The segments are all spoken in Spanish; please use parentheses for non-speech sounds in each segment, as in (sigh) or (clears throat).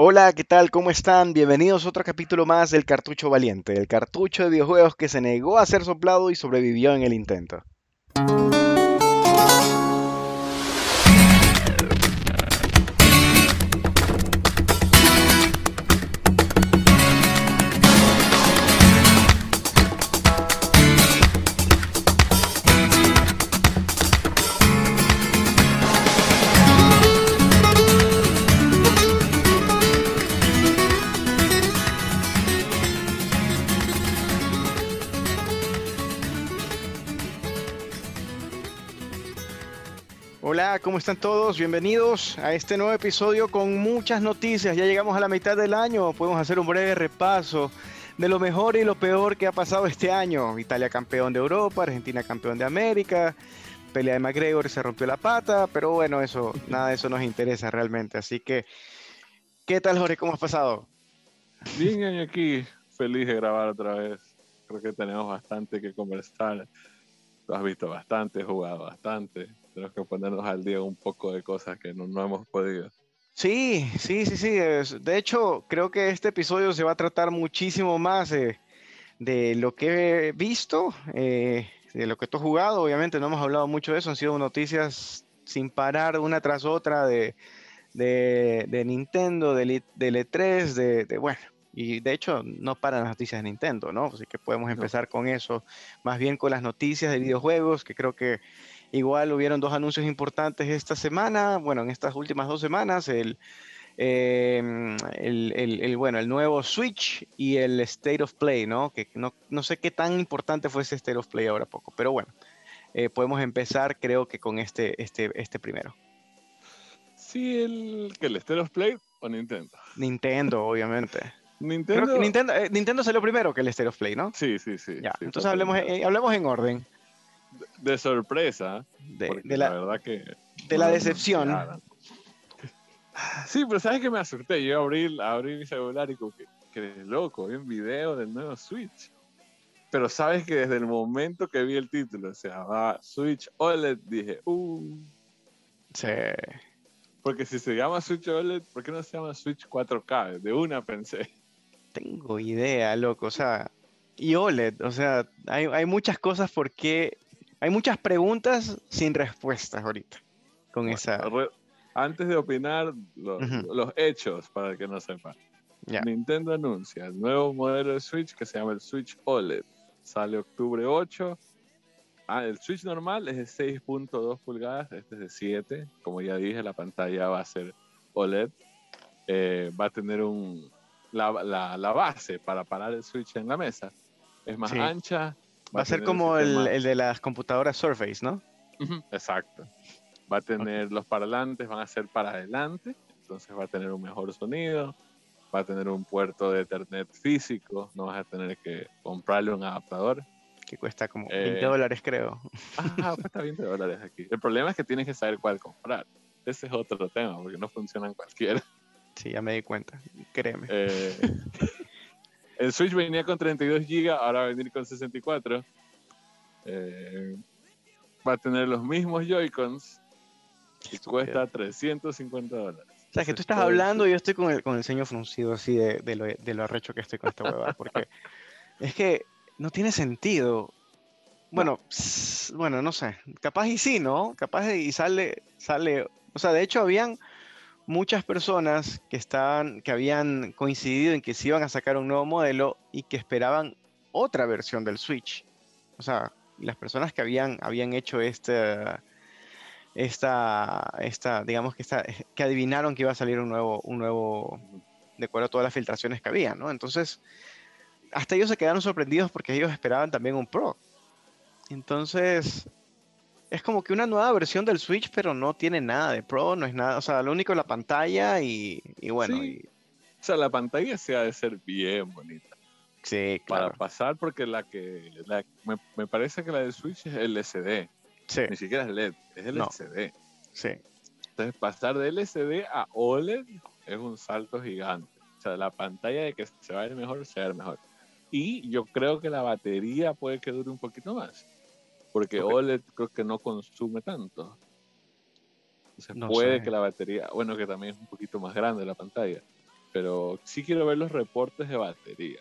Hola, ¿qué tal? ¿Cómo están? Bienvenidos a otro capítulo más del Cartucho Valiente, el cartucho de videojuegos que se negó a ser soplado y sobrevivió en el intento. ¿Cómo están todos? Bienvenidos a este nuevo episodio con muchas noticias. Ya llegamos a la mitad del año, podemos hacer un breve repaso de lo mejor y lo peor que ha pasado este año. Italia campeón de Europa, Argentina campeón de América, pelea de McGregor se rompió la pata, pero bueno, eso, (laughs) nada de eso nos interesa realmente. Así que, ¿qué tal Jorge? ¿Cómo has pasado? Bien, aquí feliz de grabar otra vez. Creo que tenemos bastante que conversar. Tú has visto bastante, jugado bastante tenemos que ponernos al día un poco de cosas que no, hemos podido. Sí, sí, sí, sí. De hecho, creo que este episodio se va a tratar muchísimo más de lo que he visto, eh, de lo que has jugado. Obviamente no hemos hablado mucho de eso, han sido noticias sin parar una tras otra de, de, Nintendo, del E3, de, de, bueno, y de hecho no paran las noticias de Nintendo, ¿no? Así que podemos empezar con eso, más bien con las noticias de videojuegos, que creo que Igual hubieron dos anuncios importantes esta semana, bueno, en estas últimas dos semanas, el, em, el, bueno, el nuevo Switch y el State of Play, ¿no? Que no, no, sé qué tan importante fue ese State of Play ahora poco, pero bueno, eh, podemos empezar creo que con este, este, este primero. Sí, el, que el State of Play o Nintendo. Nintendo, obviamente. Nintendo... Nintendo, eh, Nintendo salió primero que el State of Play, ¿no? Sí, sí, sí. Ya, entonces hablemos, eh, hablemos en orden de sorpresa. De, la, verdad que. De la decepción. Sí, pero ¿sabes que me asusté? Yo abrí, abrí mi celular y como que, que loco, vi un video del nuevo Switch. Pero sabes que desde el momento que vi el título, o sea, va Switch OLED, dije, uh. Sí. Porque si se llama Switch OLED, ¿por qué no se llama Switch 4K? De una pensé. Tengo idea, loco. O sea, y OLED, o sea, hay, hay muchas cosas por qué hay muchas preguntas sin respuestas ahorita con esa. Antes de opinar, los hechos, para el que no sepa. Nintendo anuncia el nuevo modelo de Switch que se llama el Switch OLED. Sale octubre 8. Ah, el Switch normal es de 6.2 pulgadas, este es de 7. Como ya dije, la pantalla va a ser OLED. Eh, va a tener un, la, base para parar el Switch en la mesa. Es más ancha, Va, a ser como el, de las computadoras Surface, ¿no? exacto. Va a tener los parlantes, van a ser para adelante, entonces va a tener un mejor sonido, va a tener un puerto de Ethernet físico, no vas a tener que comprarle un adaptador. Que cuesta como 20 eh, dólares, creo. Ah, cuesta 20 dólares aquí. El problema es que tienes que saber cuál comprar. Ese es otro tema, porque no funcionan cualquiera. Sí, ya me di cuenta, créeme. Eh, (laughs) El Switch venía con 32 GB, ahora va a venir con 64. Eh, va a tener los mismos Joy-Cons y cuesta 350 dólares. O sea, que tú estás hablando y yo estoy con el, con el ceño fruncido así de, de, lo, de lo arrecho que estoy con esta huevada, porque (laughs) es que no tiene sentido. Bueno, bueno, no sé, capaz y sí, ¿no? Capaz y sale, sale, o sea, de hecho habían muchas personas que, estaban, que habían coincidido en que se iban a sacar un nuevo modelo y que esperaban otra versión del Switch. O sea, las personas que habían, habían hecho este, esta, esta, digamos que, esta, que adivinaron que iba a salir un nuevo, un nuevo, de acuerdo a todas las filtraciones que había, ¿no? Entonces, hasta ellos se quedaron sorprendidos porque ellos esperaban también un Pro. Entonces, es como que una nueva versión del Switch, pero no tiene nada de Pro, no es nada, o sea, lo único es la pantalla y, bueno. O sea, la pantalla se ha de ser bien bonita. Sí, claro. Para pasar, porque la que, me, parece que la del Switch es LCD. Sí. Ni siquiera es LED, es LCD. Sí. Entonces, pasar de LCD a OLED es un salto gigante. O sea, la pantalla de que se va a ver mejor, se va a ver mejor. Y yo creo que la batería puede que dure un poquito más. Porque OLED creo que no consume tanto. Entonces puede que la batería, bueno, que también es un poquito más grande la pantalla. pero sí quiero ver los reportes de batería.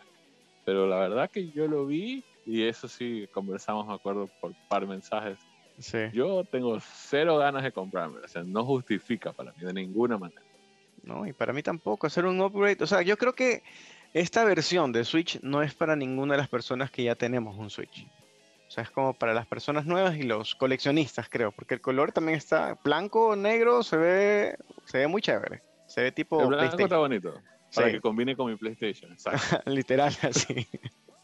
Pero la verdad que yo lo vi y eso sí, conversamos, me acuerdo, por par mensajes. Sí. Yo tengo cero ganas de comprarme, o sea, no justifica para mí de ninguna manera. No, y para mí tampoco hacer un upgrade. O sea, yo creo que esta versión de Switch no es para ninguna de las personas que ya tenemos un Switch. O sea, es como para las personas nuevas y los coleccionistas, creo, porque el color también está blanco, negro, se ve, se ve muy chévere. Se ve tipo. El blanco está bonito. Para que combine con mi PlayStation. (laughs) Literal, así.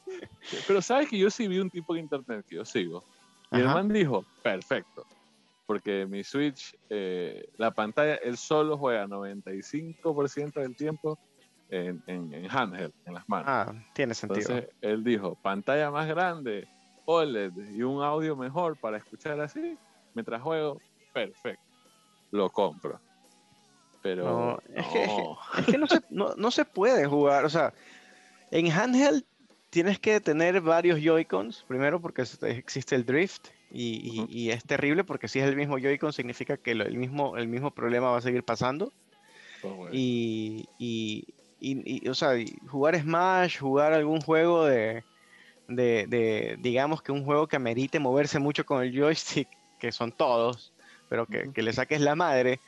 (laughs) Pero sabes que yo sí vi un tipo de internet que yo sigo. Y el man dijo, perfecto. Porque mi Switch, eh, la pantalla, él solo juega 95% del tiempo en, en, handheld, en las manos. Ah, tiene sentido. Entonces él dijo, pantalla más grande, OLED y un audio mejor para escuchar así, mientras juego, perfecto. Lo compro. Pero no, Es, que, no, se, no, se puede jugar, o sea, en handheld tienes que tener varios Joy-Cons, primero porque existe el drift y, y, es terrible porque si es el mismo Joy-Con significa que el, mismo, el mismo problema va a seguir pasando. Oh, y, y, o sea, jugar Smash, jugar algún juego de, de, de, digamos que un juego que amerite moverse mucho con el joystick, (laughs) que son todos, pero que, que le saques la madre,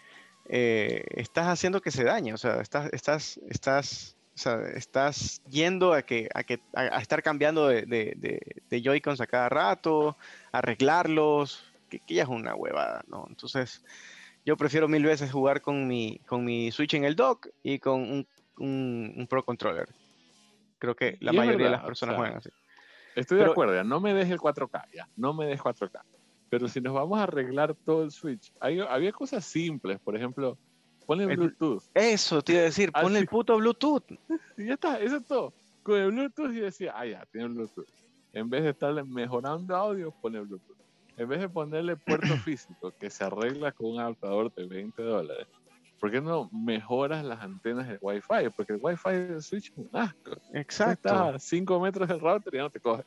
eh, estás haciendo que se dañe, o sea, estás, estás, estás, estás yendo a, que, a, que, a, estar cambiando de, de, de, Joy-Cons a cada rato, arreglarlos, que, ya es una huevada, ¿no? Entonces, yo prefiero mil veces jugar con mi, con mi Switch en el dock y con un, un, Pro Controller. Creo que la mayoría de las personas juegan así. Estoy de acuerdo, no me dejes el 4K, ya, no me dejes 4K. Pero si nos vamos a arreglar todo el Switch, había cosas simples, por ejemplo, ponle Bluetooth. Eso te iba a decir, ponle el puto Bluetooth. (laughs) Y ya está, eso es todo. Con el Bluetooth y decía, ah, ya, tiene Bluetooth. En vez de estarle mejorando audio, pone Bluetooth. En vez de ponerle puerto (clears throat) físico, que se arregla con un adaptador de 20 dólares, ¿por qué no mejoras las antenas de Wi-Fi? Porque el Wi-Fi del Switch es un asco. Exacto. Está a 5 metros del router y ya no te coge.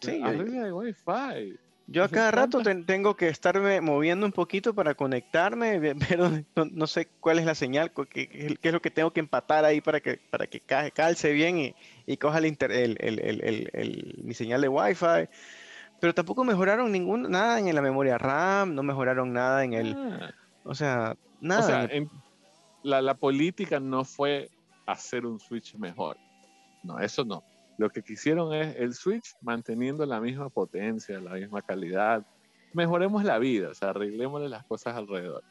Sí, arregla el Wi-Fi. Yo a cada rato tengo que estarme moviendo un poquito para conectarme, (laughs) pero no, sé cuál es la señal, qué, es lo que tengo que empatar ahí para que, para que calce bien y, y coja el, el, mi señal de Wi-Fi. Pero tampoco mejoraron ningún, nada en la memoria RAM, no mejoraron nada en el... Ah. O sea, nada. O sea, la, la política no fue hacer un Switch mejor. No, eso no. Lo que quisieron es el Switch manteniendo la misma potencia, la misma calidad. Mejoremos la vida, o sea, arreglémosle las cosas alrededor.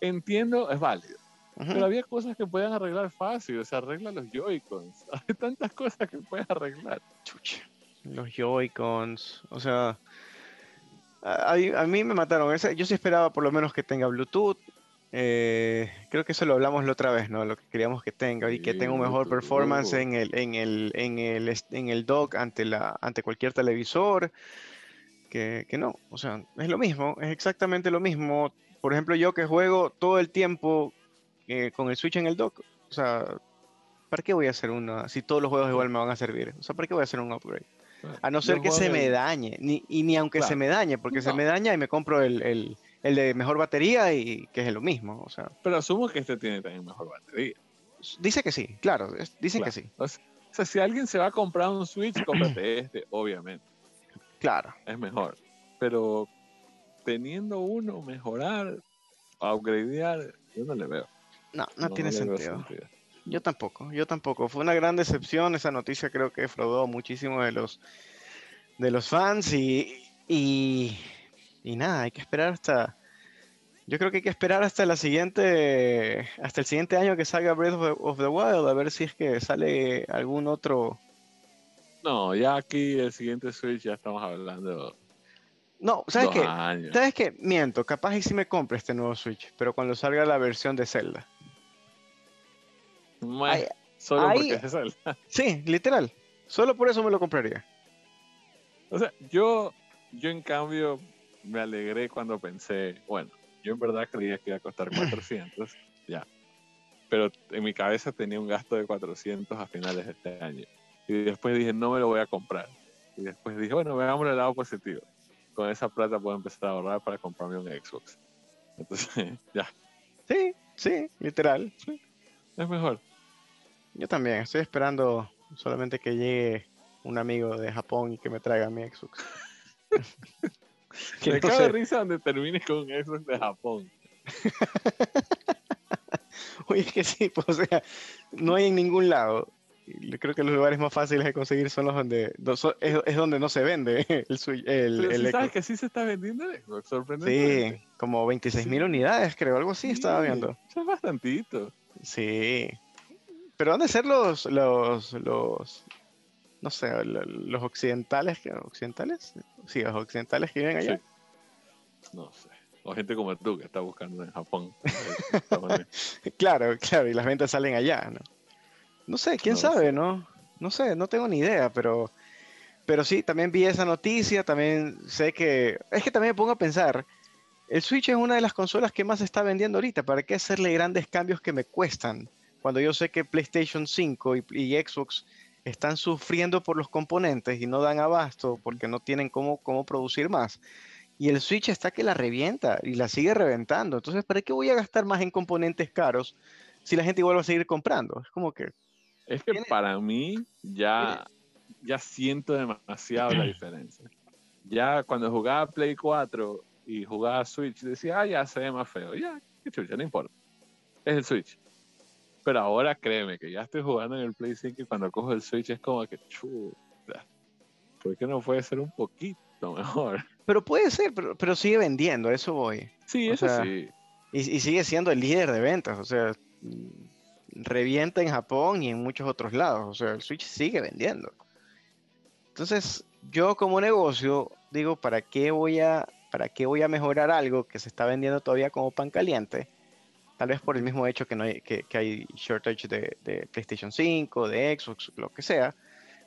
Entiendo, es válido. Pero había cosas que pueden arreglar fácil, o sea, arregla los Joy-Cons. (laughs) Hay tantas cosas que puedes arreglar. Chucha. Los Joy-Cons, o sea, a, a, mí me mataron. Yo sí esperaba por lo menos que tenga Bluetooth, eh, creo que eso lo hablamos la otra vez, ¿no? Lo que queríamos que tenga y que tenga un mejor performance en el, en el, en el, en el dock ante, la, ante cualquier televisor. Que, que, no, o sea, es lo mismo, es exactamente lo mismo. Por ejemplo, yo que juego todo el tiempo eh, con el Switch en el dock, o sea, ¿para qué voy a hacer una? Si todos los juegos igual me van a servir, o sea, ¿para qué voy a hacer un upgrade? A no ser que se me dañe, ni, y ni aunque se me dañe, porque se me daña y me compro el el de mejor batería y que es lo mismo. O sea. Pero asumo que este tiene también mejor batería. Dice que sí, claro, dicen que sí. O sea, si alguien se va a comprar un Switch, cómprate (clears throat) este, obviamente. Claro. Es mejor. Pero teniendo uno, mejorar, upgradear, yo no le veo. No, no, tiene sentido. Yo tampoco, yo tampoco. Fue una gran decepción. Esa noticia creo que defraudó muchísimo de los, de los fans y, y y nada, hay que esperar hasta. Yo creo que hay que esperar hasta la siguiente. Hasta el siguiente año que salga Breath of the, Wild, a ver si es que sale algún otro. No, ya aquí el siguiente Switch ya estamos hablando. No, ¿sabes qué? ¿Sabes qué? Miento, capaz y si me compre este nuevo Switch, pero cuando salga la versión de Zelda. Solo porque (laughs) es Zelda. Sí, literal. Solo por eso me lo compraría. O sea, yo, yo en cambio me alegré cuando pensé, bueno, yo en verdad creía que iba a costar (clears throat) 400, ya. Pero en mi cabeza tenía un gasto de 400 a finales de este año. Y después dije, no me lo voy a comprar. Y después dije, bueno, veamos el lado positivo. Con esa plata puedo empezar a ahorrar para comprarme un Xbox. Entonces, (laughs) ya. Sí, sí, literal. Es mejor. Yo también, estoy esperando solamente que llegue un amigo de Japón y que me traiga mi Xbox. (laughs) me cago de risa donde termines con un Xbox de Japón. (laughs) Oye, es que sí, pues, o sea, no hay en ningún lado. Creo que los lugares más fáciles de conseguir son los donde es, donde no se vende (laughs) el, el, el ¿Sabes que sí se está vendiendo Sorprendente. Sí, como 26 mil unidades, creo, algo así estaba viendo. Eso es bastantito. Sí. Pero ¿dónde ser los, los, los, no sé, los occidentales, occidentales? Sí, los occidentales que viven allá. No sé. O gente como tú que está buscando en Japón. (laughs) claro, claro, y las ventas salen allá, ¿no? No sé, quién sabe, ¿no? No sé, no tengo ni idea, pero, pero sí, también vi esa noticia, también sé que, es que también me pongo a pensar, el Switch es una de las consolas que más se está vendiendo ahorita, ¿para qué hacerle grandes cambios que me cuestan? Cuando yo sé que PlayStation 5 y, y Xbox están sufriendo por los componentes y no dan abasto porque no tienen cómo, cómo producir más. Y el Switch está que la revienta y la sigue reventando. Entonces, ¿para qué voy a gastar más en componentes caros si la gente igual va a seguir comprando? Es como que... Es que para mí ya, ya siento demasiado la (clears throat) diferencia. Ya cuando jugaba Play 4 y jugaba Switch, decía, ah, ya se ve más feo. Ya, qué chucha, no importa. Es el Switch. Pero ahora créeme que ya estoy jugando en el Play 5 y cuando cojo el Switch es como que chuta. ¿Por qué no puede ser un poquito mejor? (laughs) Pero puede ser, pero, sigue vendiendo, eso voy. Sí, eso sí. Y, sigue siendo el líder de ventas, o sea, revienta en Japón y en muchos otros lados, o sea, el Switch sigue vendiendo. Entonces, yo como negocio digo, ¿para qué voy a, para qué voy a mejorar algo que se está vendiendo todavía como pan caliente? Tal vez por el mismo hecho que, no hay, que, hay shortage de, de, PlayStation 5, de Xbox, lo que sea,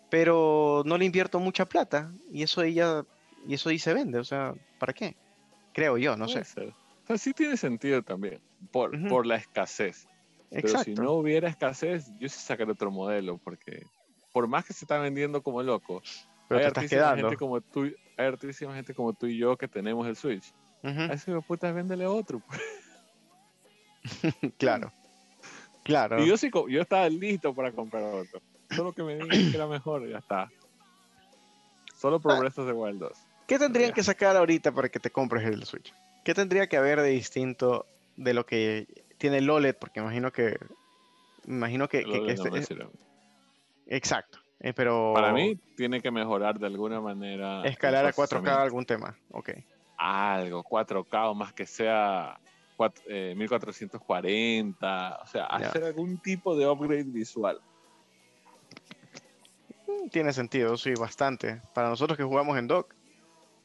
pero no le invierto mucha plata y eso ella y eso ahí se vende, o sea, ¿para qué? Creo yo, no sé. O sea, sí tiene sentido también, por, por la escasez. Pero si no hubiera escasez, yo sí sacaría otro modelo, porque por más que se está vendiendo como loco, hay, artísima gente como tú, hay artísima gente como tú y yo que tenemos el Switch. A ese puta, véndele otro. Pues. (laughs) claro. Claro. Y yo sí, yo estaba listo para comprar otro. Solo que me digan que era mejor, ya está. Solo por Breath of the Wild 2. ¿Qué tendrían que sacar ahorita para que te compres el Switch? ¿Qué tendría que haber de distinto de lo que tiene el OLED? Porque imagino que. Imagino que. este, exacto. Eh, pero. Para mí, tiene que mejorar de alguna manera. Escalar a 4K algún tema. Ok. Algo, 4K o más que sea 1440. Eh, o sea, hacer algún tipo de upgrade visual. Mm, tiene sentido, sí, bastante. Para nosotros que jugamos en dock.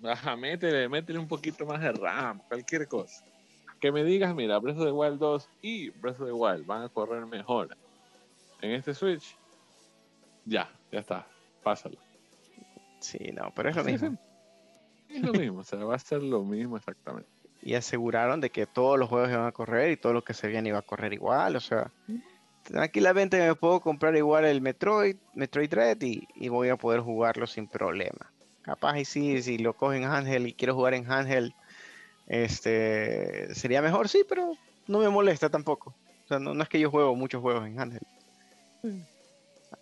Ajá, métele, métele un poquito más de RAM, cualquier cosa. Que me digas, mira, Breath of the Wild 2 y Breath of the Wild van a correr mejor en este Switch. Ya, ya está, pásalo. Sí, no, pero es lo mismo. Es lo mismo, o sea, va a ser lo mismo exactamente. Y aseguraron de que todos los juegos iban a correr y todo lo que se viene iba a correr igual, o sea, tranquilamente me puedo comprar igual el Metroid, Metroid Dread y, y voy a poder jugarlo sin problema. Capaz y sí, si lo cogen Ángel y quiero jugar en Ángel, este, sería mejor, sí, pero no me molesta tampoco. O sea, no, es que yo juego muchos juegos en Ángel.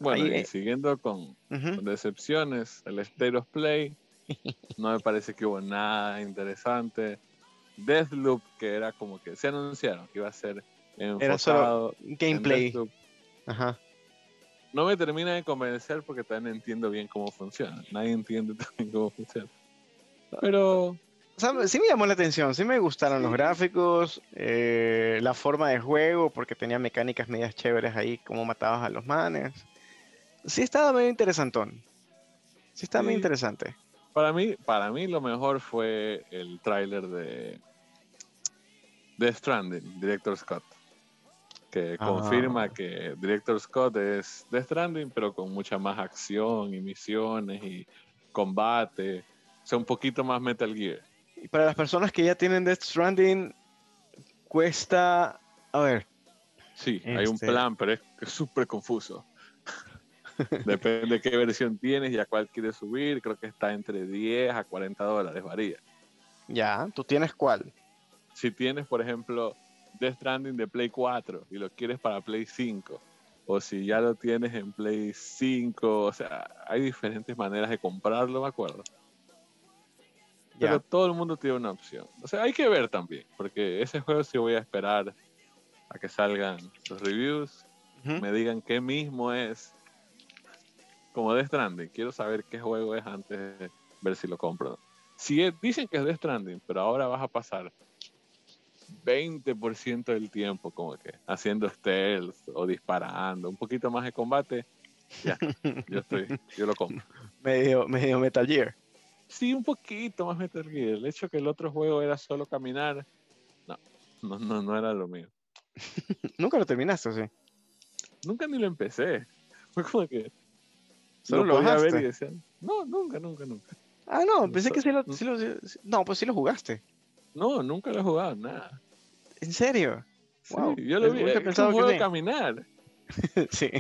Bueno, y siguiendo con, decepciones, el State of Play, (laughs) no me parece que hubo nada interesante. Deathloop, que era como que se anunciaron que iba a ser era solo gameplay. Ajá no me termina de convencer porque también entiendo bien cómo funciona. Nadie entiende (laughs) también cómo funciona. Pero... sí me llamó la atención, sí me gustaron los gráficos, eh, la forma de juego, porque tenía mecánicas medias chéveres ahí, como matabas a los manes. Sí estaba medio interesantón. Sí estaba muy interesante. Para mí, para mí lo mejor fue el tráiler de The Stranding, Director Scott que confirma que Director Scott es Death Stranding, pero con mucha más acción y misiones y combate. O sea, un poquito más Metal Gear. Y para las personas que ya tienen Death Stranding, cuesta. A ver. Sí, hay un este plan, pero es súper confuso. (laughs) Depende de qué versión tienes y a cuál quieres subir. Creo que está entre 10 a 40 dólares, varía. Ya, ¿tú tienes cuál? Si tienes, por ejemplo, Death Stranding de Play 4 y lo quieres para Play 5, o si ya lo tienes en Play 5, o sea, hay diferentes maneras de comprarlo, me acuerdo. Pero todo el mundo tiene una opción. O sea, hay que ver también, porque ese juego sí voy a esperar a que salgan los reviews, me digan qué mismo es. Como Death Stranding, quiero saber qué juego es antes de ver si lo compro. Si dicen que es Death Stranding, pero ahora vas a pasar 20% del tiempo como que haciendo stealth o disparando, un poquito más de combate, ya, yo estoy, yo lo compro. (laughs) Medio, medio Metal Gear. Sí, un poquito más Metal Gear. El hecho que el otro juego era solo caminar, no, no, no, no era lo mío. (laughs) Nunca lo terminaste, sí. Nunca ni lo empecé. (laughs) Fue como que solo lo, podía ver y decían, no, nunca, nunca, nunca. Ah, no, pensé que sí lo, No, pues sí lo jugaste. No, nunca lo he jugado, nada. ¿En serio? Sí, yo lo vi. Es un juego caminar. (laughs) sí,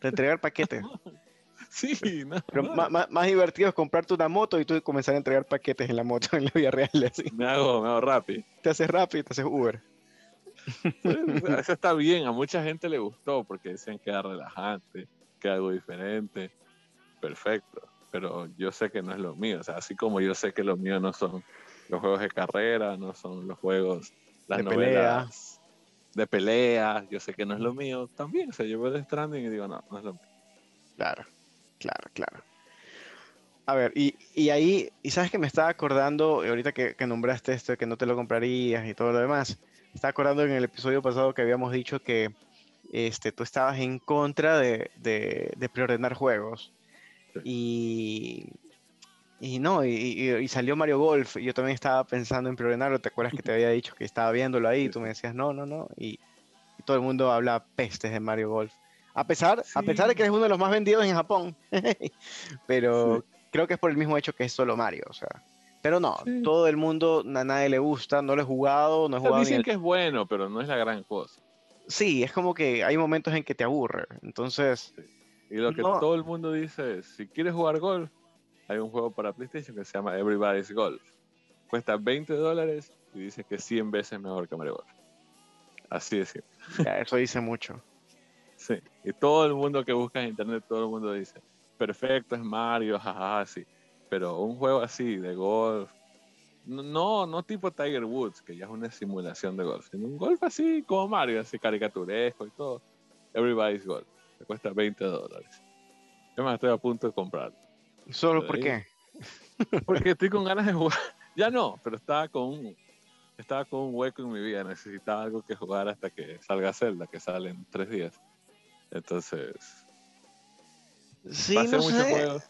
de entregar paquetes. (laughs) sí, no. Pero más, divertido es comprarte una moto y tú comenzar a entregar paquetes en la moto (laughs) en la vida real. Así. Me hago, me hago rápido. Te haces rápido, te haces Uber. Eso está bien, a mucha gente le gustó porque decían que era relajante, que algo diferente. Perfecto pero yo sé que no es lo mío. O sea, así como yo sé que lo mío no son los juegos de carrera, no son los juegos, las de novelas de pelea, yo sé que no es lo mío también. O sea, yo veo The Stranding y digo, no, no es lo mío. Claro, claro, claro. A ver, y, y ahí, y sabes que me estaba acordando, ahorita que, que, nombraste esto, que no te lo comprarías y todo lo demás, me estaba acordando en el episodio pasado que habíamos dicho que este, tú estabas en contra de, de, de preordenar juegos. Y, y no, y, salió Mario Golf. Y yo también estaba pensando en preordenarlo. ¿Te acuerdas que te había dicho que estaba viéndolo ahí? Y tú me decías, no, no, no. Y, todo el mundo habla pestes de Mario Golf. A pesar, a pesar de que es uno de los más vendidos en Japón. (laughs) Pero creo que es por el mismo hecho que es solo Mario. O sea. Pero no, todo el mundo, a nadie le gusta, no lo he jugado, no he jugado. Dicen que es bueno, pero no es la gran cosa. Sí, es como que hay momentos en que te aburre. Entonces, y lo que todo el mundo dice es, si quieres jugar golf, hay un juego para PlayStation que se llama Everybody's Golf. Cuesta 20 dólares y dice que 100 veces mejor que Mario Golf. Así de simple. eso dice mucho. Sí, y todo el mundo que busca en internet, todo el mundo dice, perfecto, es Mario, jajaja, sí. Pero un juego así de golf, no, no tipo Tiger Woods, que ya es una simulación de golf, sino un golf así como Mario, así caricaturesco y todo. Everybody's Golf cuesta 20 dólares. Yo me estoy a punto de comprarlo. ¿Solo por qué? (laughs) Porque estoy con ganas de jugar. (laughs) Ya no, pero estaba con un, estaba con un hueco en mi vida. Necesitaba algo que jugar hasta que salga Zelda, que sale en tres días. Entonces. Sí, pasé no muchos juegos.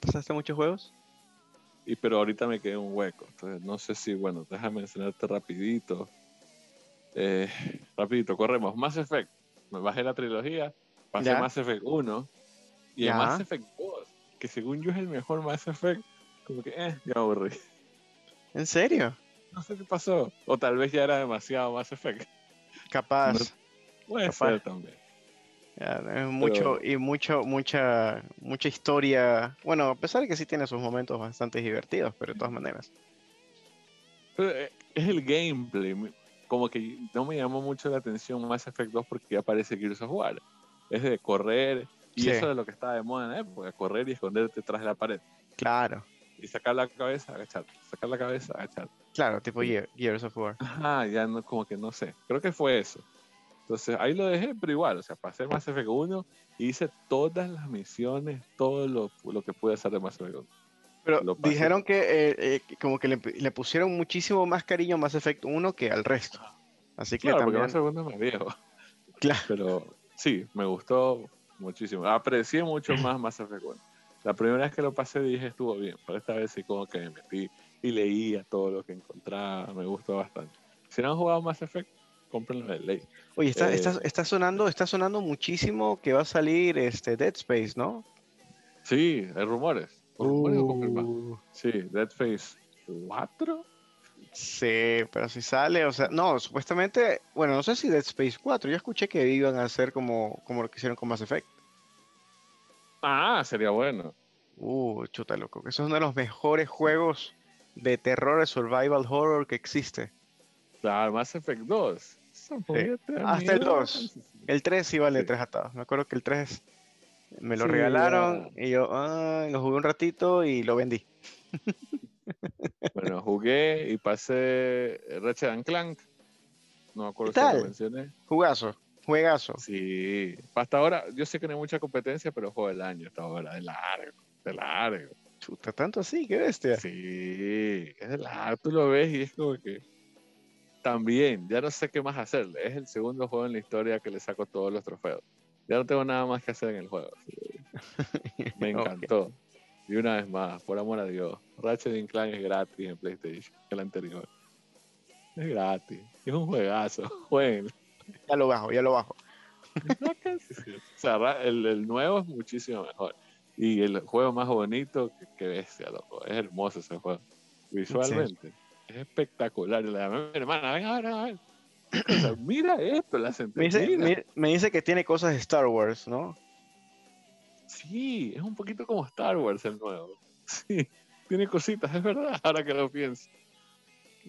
¿Pasaste muchos juegos? Y pero ahorita me quedé un hueco. Entonces no sé si, bueno, déjame enseñarte rapidito. Eh, rapidito, corremos. Mass Effect. Me bajé la trilogía, pasé Mass Effect 1 y el Mass Effect 2, que según yo es el mejor Mass Effect, como que, eh, ya aburrí. ¿En serio? No sé qué pasó. O tal vez ya era demasiado Mass Effect. Capaz. puede ser también. mucho y mucho mucha mucha historia bueno a pesar de que sí tiene sus momentos bastante divertidos pero de todas maneras eh, es el gameplay como que no me llamó mucho la atención Mass Effect 2 porque ya aparece Gears of War. Es de correr, y eso es lo que estaba de moda en la época, correr y esconderte detrás de la pared. Claro. Y sacar la cabeza, agachar. Sacar la cabeza, agachar. Claro, tipo Gears of War. Ajá, ya no, como que no sé. Creo que fue eso. Entonces ahí lo dejé, pero igual, o sea, pasé Mass Effect 1 y hice todas las misiones, todo lo, lo que pude hacer de Mass Effect 1. Pero dijeron que eh, eh, como que le, pusieron muchísimo más cariño a Mass Effect 1 que al resto. Así que claro, también... porque Mass Effect 1 es más viejo. Claro. Pero sí, me gustó muchísimo. Aprecié mucho más Mass Effect 1. La primera vez que lo pasé dije estuvo bien, pero esta vez sí como que me metí y leía todo lo que encontraba, me gustó bastante. Si no han jugado Mass Effect, cómprenlo de ley. Oye, está, está, eh, está, sonando, está sonando muchísimo que va a salir este Dead Space, ¿no? Sí, hay rumores. Uh. Sí, Dead Space 4. Sí, pero si sale, o sea, no, supuestamente, bueno, no sé si Dead Space 4, yo escuché que iban a hacer como, como lo que hicieron con Mass Effect. Ah, sería bueno. Uh, chuta loco, que es uno de los mejores juegos de terror, de survival horror que existe. Claro, Mass Effect 2. Hasta el 2. El 3 sí vale 3 atados. Me acuerdo que el 3 me lo regalaron y yo ah, lo jugué un ratito y lo vendí. (laughs) bueno, jugué y pasé Ratchet Clank. No me acuerdo si lo mencioné. Jugazo, juegazo. Sí, hasta ahora, yo sé que no hay mucha competencia, pero juego del año hasta ahora, de largo, de largo. Chuta, tanto así, qué bestia. Sí, es de largo, tú lo ves y es como que también, ya no sé qué más hacerle. Es el segundo juego en la historia que le saco todos los trofeos. Ya no tengo nada más que hacer en el juego. (laughs) Me encantó. Y una vez más, por amor a Dios, Ratchet Clank es gratis en PlayStation, el anterior. Es gratis. Es un juegazo. (laughs) Bueno. Ya lo bajo, ya lo bajo. (laughs) o sea, el, nuevo es muchísimo mejor. Y el juego más bonito, que, que bestia, loco. Es hermoso ese juego. Visualmente. Es espectacular. Le llamé a mi hermana, venga, a ver, mira esto, la (clears throat) me dice, me, dice que tiene cosas de Star Wars, ¿no? Sí, es un poquito como Star Wars el nuevo. Sí, tiene cositas, es verdad, (laughs) ahora que lo pienso.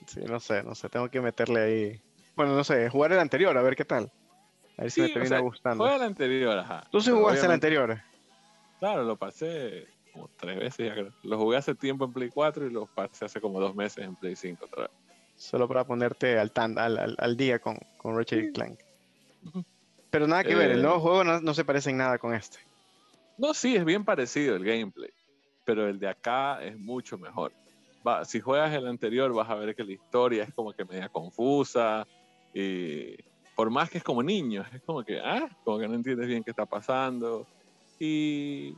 Sí, no sé, no sé, tengo que meterle ahí. Bueno, no sé, jugar el anterior, a ver qué tal. A ver si me termina gustando. Juega el anterior, ajá. ¿Tú sí jugaste el anterior? Claro, lo pasé como tres veces ya creo. Lo jugué hace tiempo en Play 4 y lo pasé hace como dos meses en Play 5 otra vez. Solo para ponerte al, al, al, día con, con Ratchet Clank. Pero nada que ver, el nuevo eh, juego no, no, se parece en nada con este. No, sí, es bien parecido el gameplay, pero el de acá es mucho mejor. Va, si juegas el anterior vas a ver que la historia es como que media confusa y por más que es como niños, es como que, ah, como que no entiendes bien qué está pasando. Y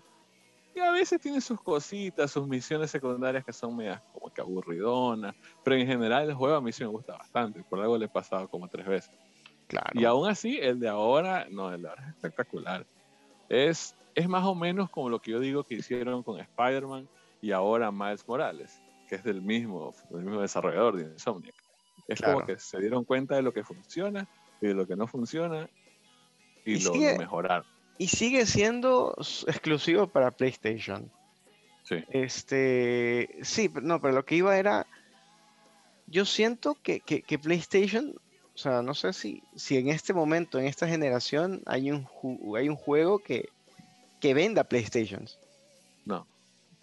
y a veces tiene sus cositas, sus misiones secundarias que son medias como que aburridonas. Pero en general el juego a mí sí me gusta bastante. Por algo le he pasado como tres veces. Claro. Y aún así, el de ahora, no, el de ahora es espectacular. Es, es más o menos como lo que yo digo que hicieron con Spider-Man y ahora Miles Morales, que es del mismo, del mismo desarrollador de Insomniac. Es como que se dieron cuenta de lo que funciona y de lo que no funciona y, lo, lo mejoraron. Y sigue siendo exclusivo para PlayStation. Sí. Este, sí, no, pero lo que iba era, yo siento que, PlayStation, o sea, no sé si, si en este momento, en esta generación, hay un, hay un juego que, que venda PlayStation. No.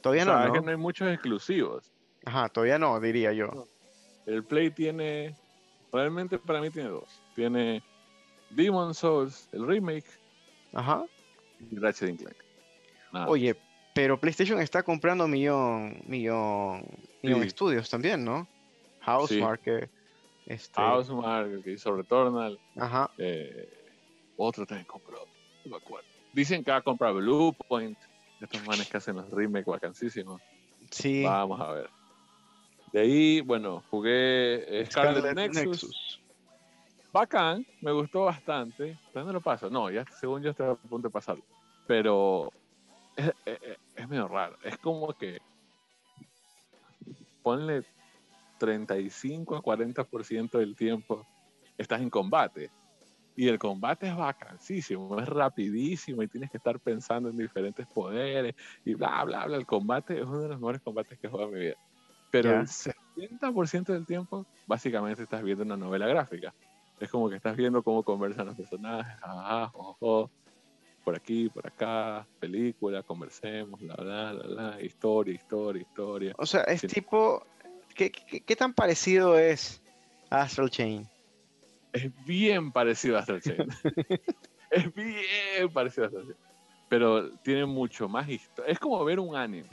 Todavía no, Es que no hay muchos exclusivos. Ajá, todavía no, diría yo. El Play tiene, realmente para mí tiene dos. Tiene Demon Souls, el remake, Ajá. Y Ratchet Clank. Oye, pero PlayStation está comprando millón, millón, millón estudios también, ¿no? Housemark, este... Housemark, que hizo Returnal. Ajá. Eh, otro también compró, no me acuerdo. Dicen que va a comprar Bluepoint, estos manes que hacen los remakes vacancísimos. Sí. Vamos a ver. De ahí, bueno, jugué Scarlet, Nexus bacán, me gustó bastante. ¿Dónde lo paso? No, ya según yo estoy a punto de pasarlo. Pero es, es, medio raro. Es como que ponle 35 a 40% del tiempo estás en combate. Y el combate es vacancísimo, es rapidísimo y tienes que estar pensando en diferentes poderes y bla, bla, bla. El combate es uno de los mejores combates que he jugado en mi vida. Pero el 70% del tiempo, básicamente estás viendo una novela gráfica. Es como que estás viendo cómo conversan los personajes, ah, por aquí, por acá, película, conversemos, la, la, la, la, historia, historia, historia. O sea, es tipo, ¿qué, ¿qué, tan parecido es Astral Chain? Es bien parecido a Astral Chain. (laughs) es bien parecido a Astral Chain. Pero tiene mucho más historia. Es como ver un anime.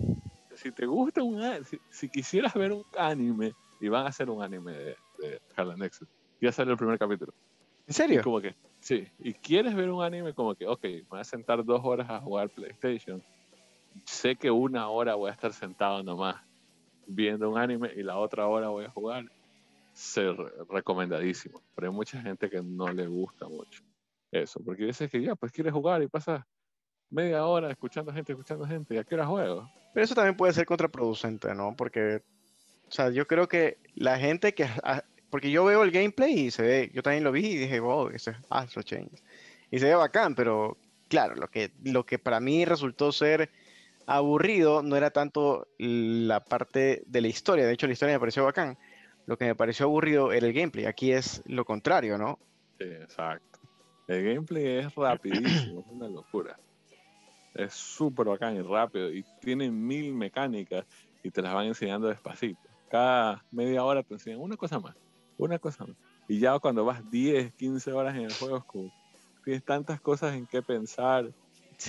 Si te gusta un anime, si, quisieras ver un anime, y van a hacer un anime de, de Nexus, ya salió el primer capítulo. ¿En serio? como que, sí. Y quieres ver un anime como que, ok, me voy a sentar dos horas a jugar PlayStation. Sé que una hora voy a estar sentado nomás viendo un anime y la otra hora voy a jugar. Ser recomendadísimo. Pero hay mucha gente que no le gusta mucho eso. Porque dices que ya, pues quieres jugar y pasas media hora escuchando gente, escuchando gente. ¿Y a qué hora juego? Pero eso también puede ser contraproducente, ¿no? Porque, o sea, yo creo que la gente que porque yo veo el gameplay y se ve, yo también lo vi y dije, wow, eso es Astro Chain. Y se ve bacán, pero claro, lo que, lo que para mí resultó ser aburrido no era tanto la parte de la historia, de hecho la historia me pareció bacán, lo que me pareció aburrido era el gameplay, aquí es lo contrario, ¿no? Exacto. El gameplay es rapidísimo, es una locura. Es súper bacán y rápido y tiene mil mecánicas y te las van enseñando despacito. Cada media hora te enseñan una cosa más, una cosa más. Y ya cuando vas 10, 15 horas en el juego, como, tienes tantas cosas en qué pensar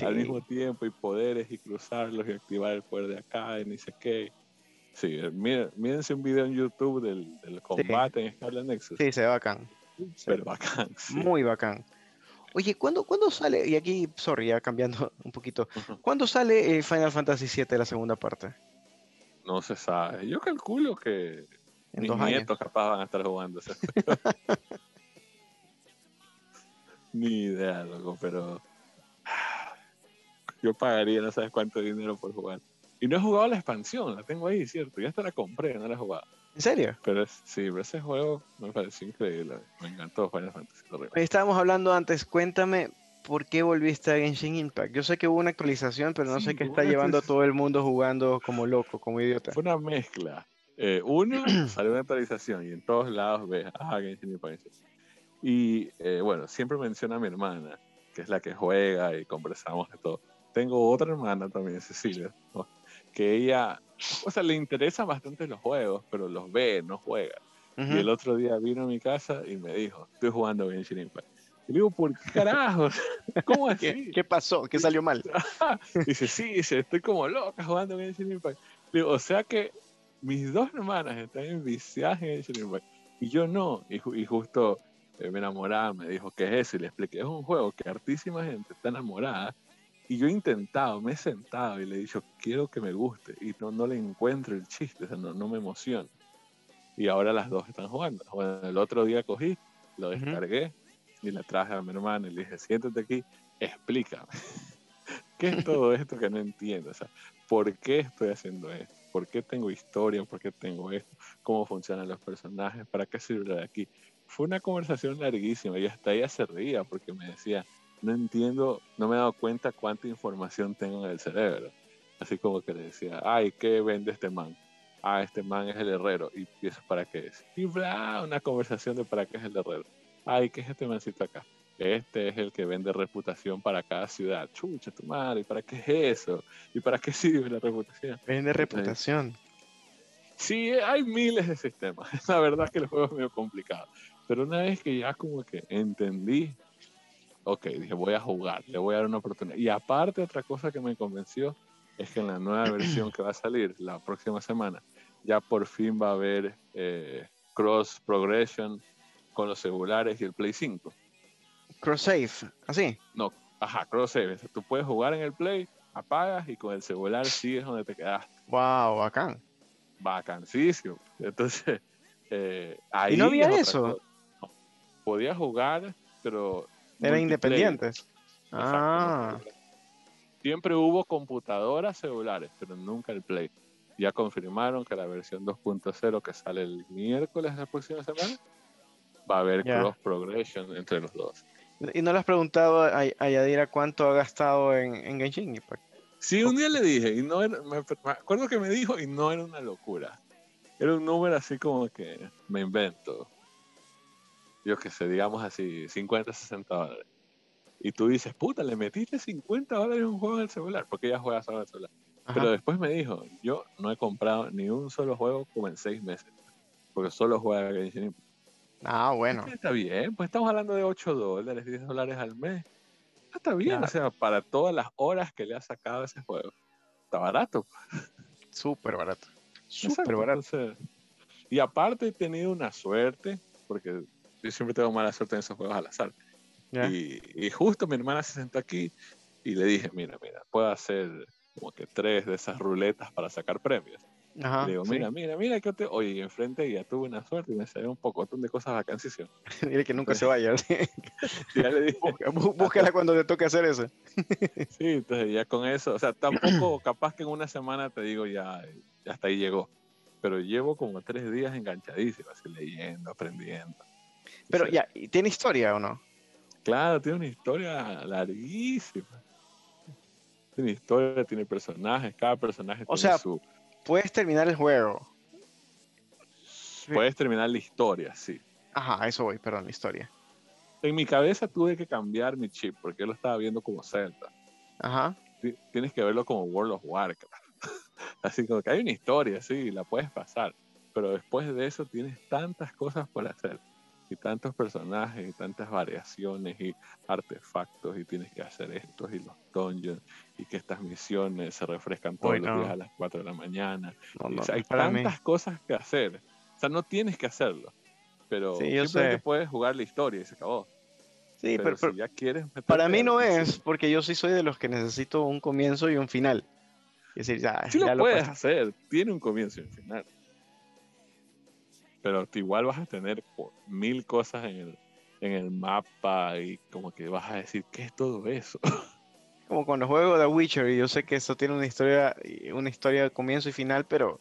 al mismo tiempo y poderes y cruzarlos y activar el poder de acá y ni sé qué. Sí, mírense un video en YouTube del, combate en Scarlet Nexus. Sí, se ve bacán. Pero bacán. Muy bacán. Oye, ¿cuándo, ¿cuándo, sale? Y aquí, sorry, ya cambiando (laughs) un poquito. ¿Cuándo sale Final Fantasy VII la segunda parte? No se sabe. Yo calculo que en mis nietos capaz van a estar jugando (laughs) Ni idea, loco, pero (sighs) yo pagaría no sabes cuánto dinero por jugar. Y no he jugado la expansión, la tengo ahí, cierto. Ya hasta la compré, no la he jugado. ¿En serio? Pero sí, pero ese juego me pareció increíble. Me encantó Final Fantasy. Estábamos hablando antes, cuéntame por qué volviste a Genshin Impact. Yo sé que hubo una actualización, pero no sé qué está llevando a todo el mundo jugando como loco, como idiota. Fue una mezcla. Eh, uno, (clears throat) salió una actualización y en todos lados ves, ah, Genshin Impact. Y eh, bueno, siempre menciona a mi hermana, que es la que juega y conversamos de todo. Tengo otra hermana también, Cecilia, que ella, o sea, le interesan bastante los juegos, pero los ve, no juega. Y el otro día vino a mi casa y me dijo, estoy jugando Genshin Impact. Y le digo, ¿por qué carajos? (laughs) ¿Cómo (laughs) así? ¿Qué, pasó? ¿Qué salió mal? (laughs) dice, sí, dice, estoy como loca jugando Genshin Impact. Le digo, o sea que mis dos hermanas están enviciadas en Genshin Impact y yo no. Y, y justo eh, me enamoraba, me dijo, ¿qué es eso? Y le expliqué, es un juego que hartísima gente está enamorada y yo he intentado, me he sentado y le he dicho, quiero que me guste. Y no, no le encuentro el chiste, o sea, no, no me emociona. Y ahora las dos están jugando. Bueno, el otro día cogí, lo descargué y le traje a mi hermano y le dije, siéntate aquí, explícame. (laughs) ¿Qué es todo esto que no entiendo? O sea, ¿por qué estoy haciendo esto? ¿Por qué tengo historia? ¿Por qué tengo esto? ¿Cómo funcionan los personajes? ¿Para qué sirve de aquí? Fue una conversación larguísima y hasta ella se reía porque me decía, no entiendo, no me he dado cuenta cuánta información tengo en el cerebro. Así como que le decía, ay, ¿qué vende este man? Ah, este man es el herrero. ¿Y eso para qué es? Y bla, una conversación de para qué es el herrero. Ay, ¿qué es este mancito acá? Este es el que vende reputación para cada ciudad. Chucha, tu madre, ¿y para qué es eso? ¿Y para qué (laughs) sirve la reputación? Vende reputación. Sí, hay miles de sistemas. (laughs) La verdad que el juego es medio complicado. Pero una vez que ya como que entendí ok, dije, voy a jugar, le voy a dar una oportunidad. Y aparte, otra cosa que me convenció es que en la nueva (clears throat) versión que va a salir la próxima semana, ya por fin va a haber eh, cross progression con los celulares y el Play 5. Cross save, así. No, ajá, cross save. Tú puedes jugar en el Play, apagas y con el celular sigues donde te quedaste. Wow, bacán. Bacanísimo. Entonces, (laughs) eh, ahí. ¿Y no había eso? podías jugar, pero eran independientes. Ah. Siempre hubo computadoras celulares, pero nunca el Play. Ya confirmaron que la versión 2.0 que sale el miércoles de la próxima semana va a haber cross progression entre los dos. ¿Y no le has preguntado a, a Yadira cuánto ha gastado en, en Genshin Sí, un día le dije, y no me, me, acuerdo que me dijo, y no era una locura. Era un número así como que me invento yo que sé, digamos así, 50, 60 dólares. Y tú dices, puta, le metiste 50 dólares en un juego del celular, porque ella juega solo en el celular. Pero después me dijo, yo no he comprado ni un solo juego como en seis meses, porque solo juega Genshin Impact. Ah, bueno. Está bien, pues estamos hablando de 8 dólares, 10 dólares al mes. Está bien, o sea, para todas las horas que le ha sacado ese juego. Está barato. Súper barato. Súper barato. y aparte he tenido una suerte, porque yo siempre tengo mala suerte en esos juegos al azar. Y, justo mi hermana se sentó aquí y le dije, mira, mira, puedo hacer como que tres de esas ruletas para sacar premios. Le digo, mira, mira, mira, que te... Oye, enfrente ya tuve una suerte y me salió un pocotón de cosas vacancísimas. (laughs) Dile que nunca se vaya. (laughs) ya le dije. búscala cuando te toque hacer eso. (laughs) sí, entonces ya con eso, o sea, tampoco (clears throat) capaz que en una semana te digo ya, ya hasta ahí llegó. Pero llevo como tres días enganchadísimo, así leyendo, aprendiendo. Pero ya, ¿tiene historia o no? Claro, tiene una historia larguísima. Tiene historia, tiene personajes, cada personaje o tiene sea, su... Puedes terminar el juego. Puedes terminar la historia, sí. Ajá, eso voy, perdón, la historia. en mi cabeza tuve que cambiar mi chip porque yo lo estaba viendo como Zelda. Ajá. Tienes que verlo como World of Warcraft. (laughs) Así como que hay una historia, sí, la puedes pasar. Pero después de eso tienes tantas cosas por hacer. Y tantos personajes y tantas variaciones y artefactos y tienes que hacer estos y los dungeons y que estas misiones se refrescan todos los días a las 4 de la mañana. hay tantas cosas que hacer. O sea, no tienes que hacerlo pero sí, yo simplemente puedes jugar la historia y se acabó. Sí, pero, si ya quieres para mí no es, porque yo sí soy de los que necesito un comienzo y un final. Es decir, ya, sí lo puedes hacer, tiene un comienzo y un final. Pero igual vas a tener mil cosas en el, en el mapa y como que vas a decir, ¿qué es todo eso? (laughs) Como cuando juego The Witcher y yo sé que eso tiene una historia, una historia de comienzo y final, pero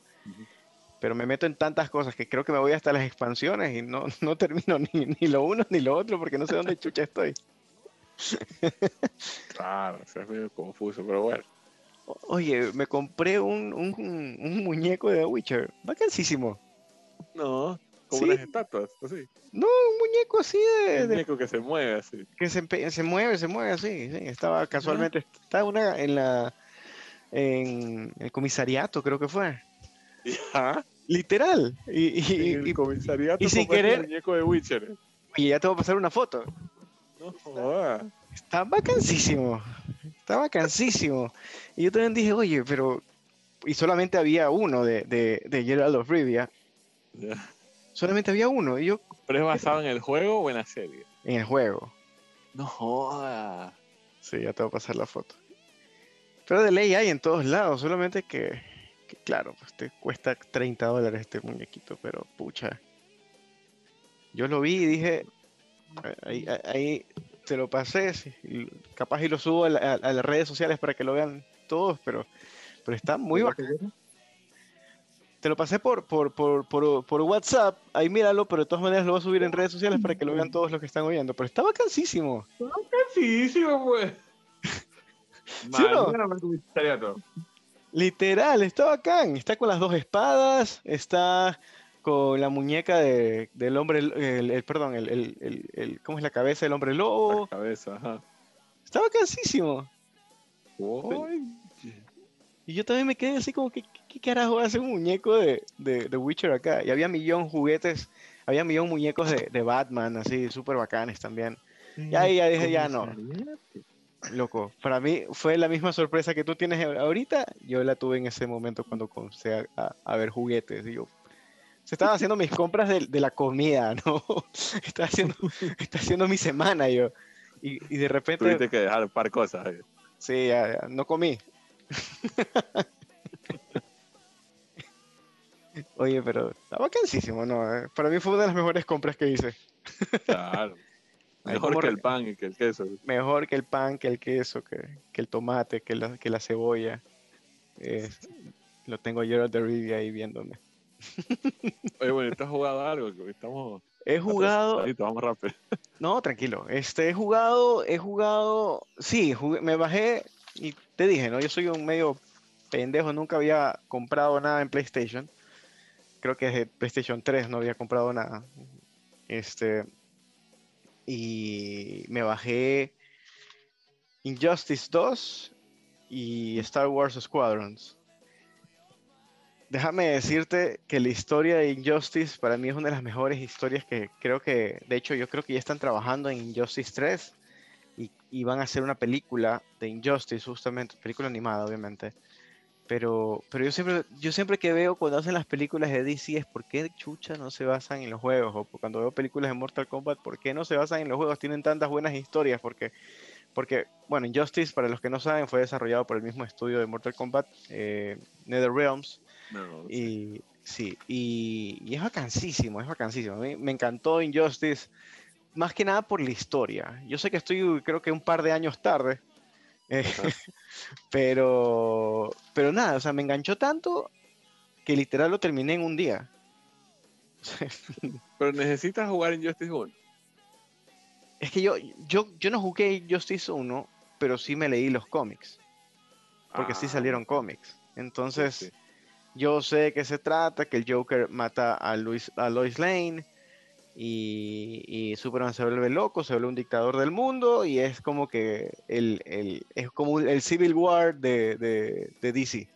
pero me meto en tantas cosas que creo que me voy hasta las expansiones y no, no termino (laughs) ni, ni, lo uno ni lo otro porque no sé dónde chucha estoy. (laughs) Claro, es medio confuso, pero bueno. Oye, me compré un, un, un muñeco de The Witcher, vacancísimo. No, como unas estatuas, así. No, un muñeco así de. Un muñeco que se mueve así. Que se, se mueve, se mueve así. Sí. Estaba casualmente, estaba una en la. En el comisariato, creo que fue. (laughs) Literal. Y, y, el comisariato y si querer, muñeco de Witcher. Y ya te voy a pasar una foto. No joda. Está vacancísimo. Está vacancísimo. Y yo también dije, oye, pero. Y solamente había uno de, de, de Gerald of Rivia. Solamente había uno. Y yo, ¿Pero es basado en el juego o en la serie? En el juego. No joda. Sí, ya te voy a pasar la foto. Pero de ley hay en todos lados, solamente que claro, pues te cuesta 30 dólares este muñequito, pero pucha. Yo lo vi y dije, ahí, te lo pasé, capaz y lo subo a, las redes sociales para que lo vean todos, pero, pero está muy bacán. Te lo pasé por, por, por, por, WhatsApp, ahí míralo, pero de todas maneras lo voy a subir en redes sociales para que lo vean todos los que están oyendo. Pero está vacancísimo. Está vacancísimo, pues. (laughs) ¿Sí no? Literal, está bacán. Está con las dos espadas, está con la muñeca de, del hombre, el, perdón, el, el, ¿cómo es la cabeza del hombre lobo? La cabeza, ajá. Está bacanísimo. Y yo también me quedé así como, ¿qué, qué carajo hace un muñeco de, de, de, Witcher acá? Y había millón juguetes, había millón muñecos de, de Batman, así, súper bacanes también. Y ahí ya dije, ya no. Loco, para mí fue la misma sorpresa que tú tienes ahorita. Yo la tuve en ese momento cuando comencé a, ver juguetes. Y yo, se estaban haciendo mis compras de, la comida, (laughs) ¿no? Estaba haciendo, está haciendo mi semana yo. Y, de repente... Tuviste que dejar un par cosas. Eh. Sí, ya, no comí. (laughs) Oye, pero está vacancísimo, ¿no? Eh, para mí fue una de las mejores compras que hice. Claro. (laughs) Mejor que el pan y que el queso. Mejor que el pan, que el queso, que, el tomate, que la, que la cebolla. lo tengo yo de Rivia ahí viéndome. (laughs) Oye, bueno, ¿tú has jugado algo? Estamos... He jugado... Vamos rápido. (laughs) No, tranquilo. Este, he jugado, he jugado... Sí, me bajé y te dije, ¿no? Yo soy un medio pendejo, nunca había comprado nada en PlayStation. Creo que desde PlayStation 3 no había comprado nada. Este, y me bajé Injustice 2 y Star Wars Squadrons. Déjame decirte que la historia de Injustice para mí es una de las mejores historias que creo que, de hecho yo creo que ya están trabajando en Injustice 3 y, y van a hacer una película de Injustice justamente, película animada obviamente. Pero, pero yo siempre, yo siempre que veo cuando hacen las películas de DC es por qué chucha no se basan en los juegos, o cuando veo películas de Mortal Kombat, por qué no se basan en los juegos, tienen tantas buenas historias, porque, porque bueno, Injustice, para los que no saben, fue desarrollado por el mismo estudio de Mortal Kombat, eh, NetherRealms, y sí, y, y, es vacancísimo, es vacancísimo, a mí me encantó Injustice, más que nada por la historia, yo sé que estoy creo que un par de años tarde, eh, (laughs) pero, pero nada, o sea, me enganchó tanto que literal lo terminé en un día. (laughs) pero necesitas jugar en Justice 1. Es que yo, yo, yo no jugué Justice 1, pero sí me leí los cómics. Porque sí ah, salieron cómics. Entonces, yo sé que se trata, que el Joker mata a, Luis, a Lois Lane y, Superman se vuelve loco, se vuelve un dictador del mundo y es como que el, es como el Civil War de, de, DC.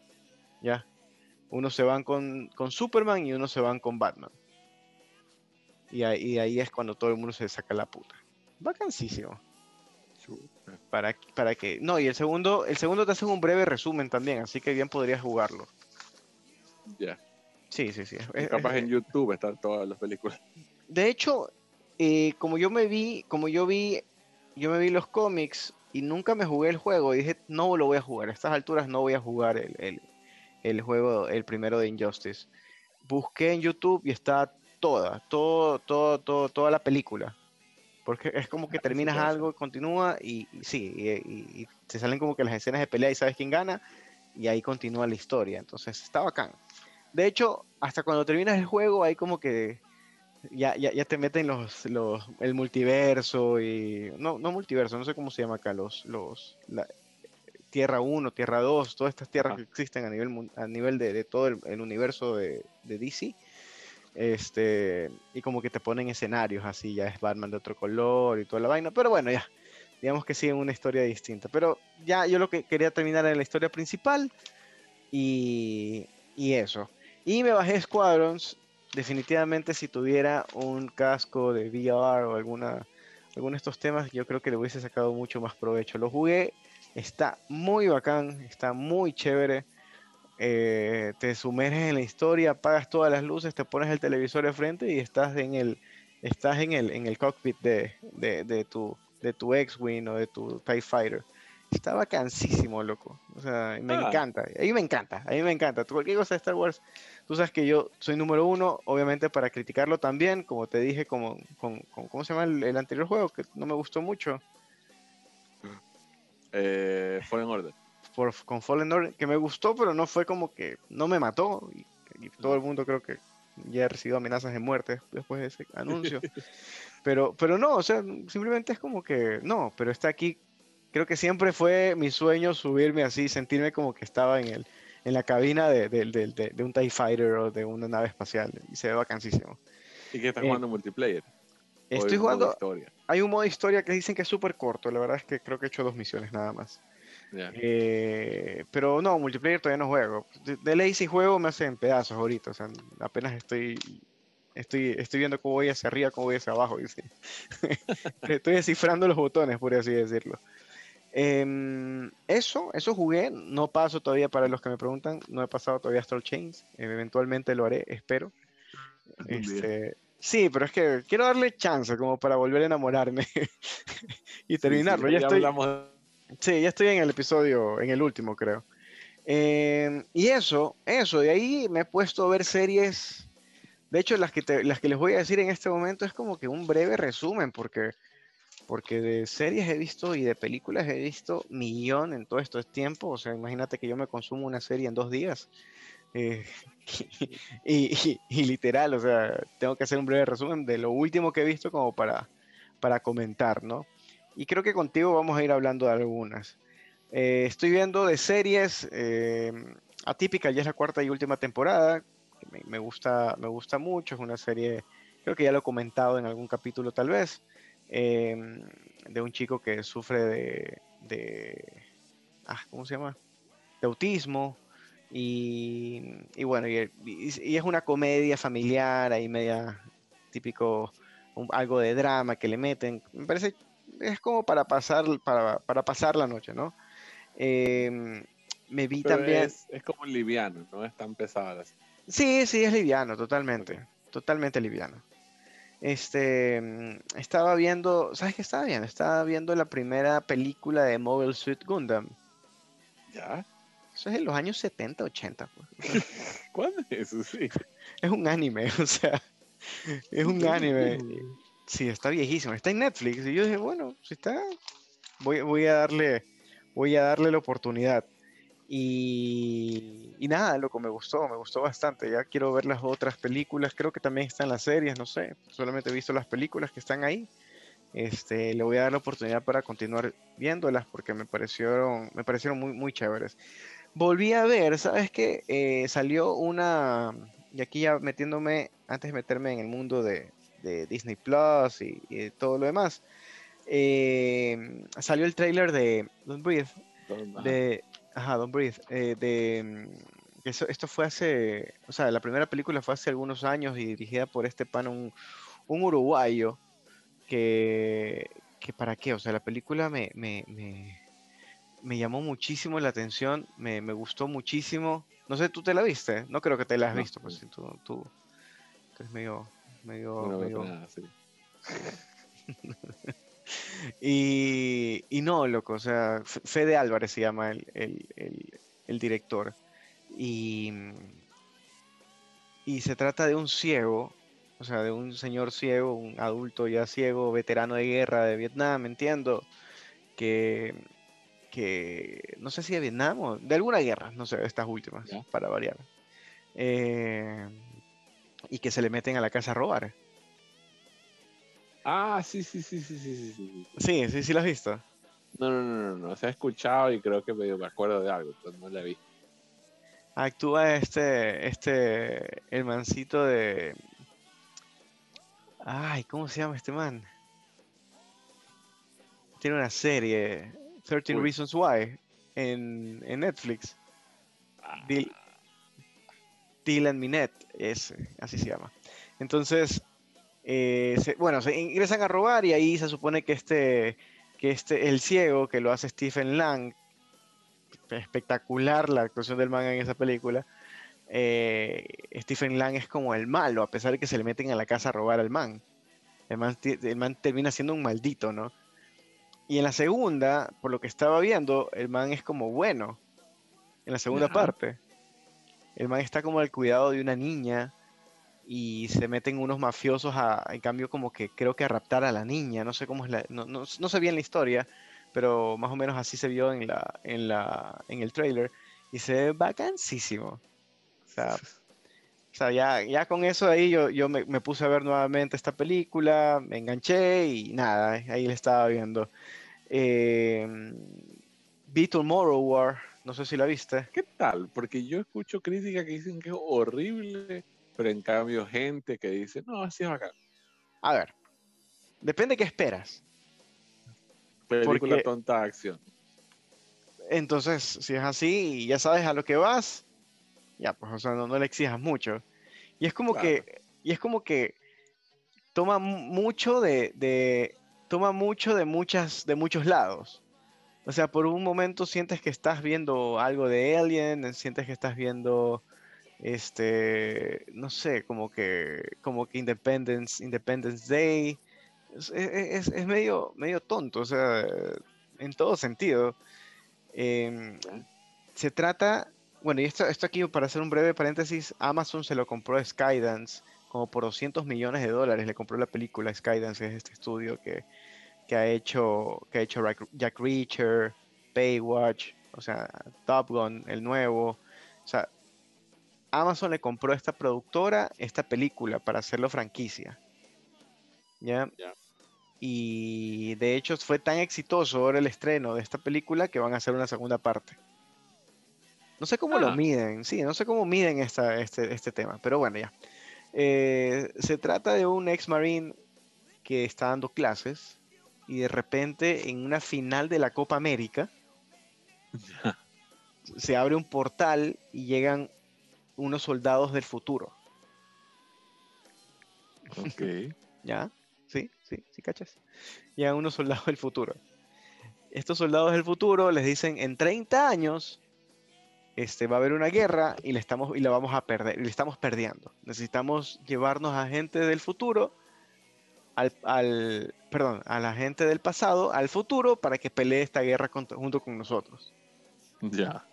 ¿Ya? Unos se van con, con, Superman y unos se van con Batman. Y ahí, ahí, es cuando todo el mundo se saca la puta. Vacancísimo. Para, para que. No, y el segundo, el segundo te hace un breve resumen también, así que bien podrías jugarlo. Ya. Sí, sí, sí. capaz en (laughs) YouTube están todas las películas de hecho, eh, como yo me vi, como yo vi, yo me vi los cómics y nunca me jugué el juego, y dije, no lo voy a jugar, a estas alturas no voy a jugar el, juego, el primero de Injustice. Busqué en YouTube y está toda, todo, todo, todo, toda la película. Porque es como que ah, terminas algo, continúa y, sí, y, te salen como que las escenas de pelea y sabes quién gana y ahí continúa la historia. Entonces está bacán. De hecho, hasta cuando terminas el juego hay como que ya, ya, ya te meten los, los, el multiverso y. No, no multiverso, no sé cómo se llama acá, los. los la, Tierra 1, Tierra 2, todas estas tierras que existen a nivel, a nivel de, de todo el, universo de, de, DC. Este, y como que te ponen escenarios así, ya es Batman de otro color y toda la vaina. Pero bueno, ya, digamos que siguen una historia distinta. Pero ya yo lo que quería terminar en la historia principal y, y eso. Y me bajé Squadrons definitivamente si tuviera un casco de VR o alguna, alguno de estos temas, yo creo que le hubiese sacado mucho más provecho. Lo jugué, está muy bacán, está muy chévere. Eh, te sumerges en la historia, apagas todas las luces, te pones el televisor de frente y estás en el, estás en el, en el cockpit de, de, de tu, de tu X-Wing o de tu TIE Fighter. Está vacancísimo, loco. O sea, me ah. encanta. A mí me encanta. A mí me encanta. Cualquier cosa de Star Wars, tú sabes que yo soy número uno, obviamente para criticarlo también, como te dije, como, con, ¿cómo se llama el, anterior juego? Que no me gustó mucho. Eh, Fallen Order. Por, con Fallen Order, que me gustó, pero no fue como que no me mató. Y, todo el mundo creo que ya ha recibido amenazas de muerte después de ese anuncio. (laughs) pero, pero no, o sea, simplemente es como que no, pero está aquí creo que siempre fue mi sueño subirme así, sentirme como que estaba en, el, en la cabina de, de, un TIE Fighter o de una nave espacial. Y se ve vacancísimo. ¿Y qué estás jugando multiplayer? Estoy jugando. Hay un modo historia que dicen que es súper corto. La verdad es que creo que he hecho dos misiones nada más. Eh, pero no, multiplayer todavía no juego. De, ley si juego me hacen pedazos ahorita. O sea, apenas estoy estoy, estoy viendo cómo voy hacia arriba, cómo voy hacia abajo. (laughs) (laughs) estoy descifrando los botones, por así decirlo. Em, eso, eso jugué, no paso todavía para los que me preguntan, no he pasado todavía Astral Chains, eventualmente lo haré, espero. Este, sí, pero es que quiero darle chance como para volver a enamorarme (laughs) y terminarlo. ya, estoy, sí, ya estoy en el episodio, en el último creo. Em, y eso, eso, de ahí me he puesto a ver series. De hecho, las que, las que les voy a decir en este momento es como que un breve resumen, porque porque de series he visto y de películas he visto millón en todo este tiempo. O sea, imagínate que yo me consumo una serie en dos días. Eh, (laughs) y, literal, o sea, tengo que hacer un breve resumen de lo último que he visto como para, para comentar, ¿no? Y creo que contigo vamos a ir hablando de algunas. Eh, estoy viendo de series eh, Atípica, ya es la cuarta y última temporada. Me, me, gusta, me gusta mucho, es una serie, creo que ya lo he comentado en algún capítulo tal vez. Em, de un chico que sufre de, de ah, ¿cómo se llama? De autismo. Y, y bueno, y, es una comedia familiar, ahí media típico, algo de drama que le meten. Me parece, es como para pasar, para, para pasar la noche, ¿no? Em, me vi también. Es, es, como liviano, no es tan pesada. Sí, sí, es liviano, totalmente. Totalmente liviano. Este, mm, estaba viendo, ¿sabes qué estaba viendo? Estaba viendo la primera película de Mobile Suit Gundam. ¿Ya? Eso es en los años 70, 80. Pues. (laughs) ¿Cuándo es eso? Sí. Es un anime, (laughs) o sea, es un anime. Sí, está viejísimo. Está en Netflix. Y yo dije, bueno, si está, voy, voy a darle, voy a darle la oportunidad. Y, nada, loco, me gustó, me gustó bastante. Ya quiero ver las otras películas. Creo que también están las series, no sé. Solamente he visto las películas que están ahí. Este, le voy a dar la oportunidad para continuar viéndolas porque me parecieron, me parecieron muy, muy chéveres. Volví a ver, ¿sabes qué? Eh, salió una, y aquí ya metiéndome, antes de meterme en el mundo de, de Disney Plus y, todo lo demás. Eh, salió el trailer de Don't Breathe. de, ajá, Don't Breathe. Eh, de, eso, esto fue hace, o sea, la primera película fue hace algunos años y dirigida por este pan, un, un uruguayo, que, que para qué, o sea, la película me, me, me, llamó muchísimo la atención, me, gustó muchísimo. No sé, ¿tú te la viste? No creo que te la has visto, pues tú, tú, eres medio, medio, (laughs) y, y, no, loco, o sea, Fede Álvarez se llama el, el, el director. Y, y se trata de un ciego, o sea, de un señor ciego, un adulto ya ciego, veterano de guerra de Vietnam, entiendo, que, que no sé si de Vietnam o de alguna guerra, no sé, estas últimas, para variar. Eh, y que se le meten a la casa a robar. Ah, sí, sí, sí, sí, sí, sí. Sí, sí, sí, sí lo has visto. No, no, no, no, no, se ha escuchado y creo que me, acuerdo de algo, pero no la visto actúa este, este, el mancito de... Ay, ¿cómo se llama este man? Tiene una serie, 13 Reasons Why, en, Netflix. Ah. Dylan Minet, es, así se llama. Entonces, eh, bueno, se ingresan a robar y ahí se supone que este, que este, el ciego, que lo hace Stephen Lang, espectacular la actuación del man en esa película. Eh, Stephen Lang es como el malo, a pesar de que se le meten a la casa a robar al man. El man, termina siendo un maldito, ¿no? Y en la segunda, por lo que estaba viendo, el man es como bueno. En la segunda parte. El man está como al cuidado de una niña y se meten unos mafiosos a, en cambio, como que creo que a raptar a la niña. No sé cómo es la. No, no, no sé bien la historia, pero más o menos así se vio en, la, en, la, en el trailer y se ve vacancísimo. O sea, ya, ya con eso ahí yo, yo me, puse a ver nuevamente esta película, me enganché y nada, ahí le estaba viendo. Eh, Tomorrow War, no sé si la viste. ¿Qué tal? Porque yo escucho críticas que dicen que es horrible, pero en cambio gente que dice, no, así es acá. A ver, depende qué esperas. Película tonta acción. Entonces, si es así y ya sabes a lo que vas, ya, pues, o sea, no, le exijas mucho. Y es como que, y es como que toma mucho de, toma mucho de muchas, de muchos lados. O sea, por un momento sientes que estás viendo algo de Alien, sientes que estás viendo, este, no sé, como que, como que Independence, Independence Day, es, medio, medio tonto, o sea, en todo sentido. Em, se trata, bueno, y esto, esto aquí para hacer un breve paréntesis, Amazon se lo compró a Skydance como por 200 millones de dólares, le compró la película Skydance, es este estudio que, ha hecho, que ha hecho Jack Reacher, Baywatch, o sea, Top Gun, el nuevo, o sea, Amazon le compró a esta productora esta película para hacerlo franquicia. ¿Ya? Y de hecho fue tan exitoso ahora el estreno de esta película que van a hacer una segunda parte. No sé cómo lo ah. miden, sí, no sé cómo miden esta, este, este tema, pero bueno, ya. Eh, se trata de un ex marine que está dando clases y de repente en una final de la Copa América (laughs) se abre un portal y llegan unos soldados del futuro. Ok. (laughs) ¿Ya? Sí, sí, sí, cachas. Llegan unos soldados del futuro. Estos soldados del futuro les dicen, en 30 años este, va a haber una guerra y, le estamos, y la vamos a perder, y le estamos perdiendo. Necesitamos llevarnos a gente del futuro, al, perdón, a la gente del pasado, al futuro, para que pelee esta guerra junto con nosotros. Ya.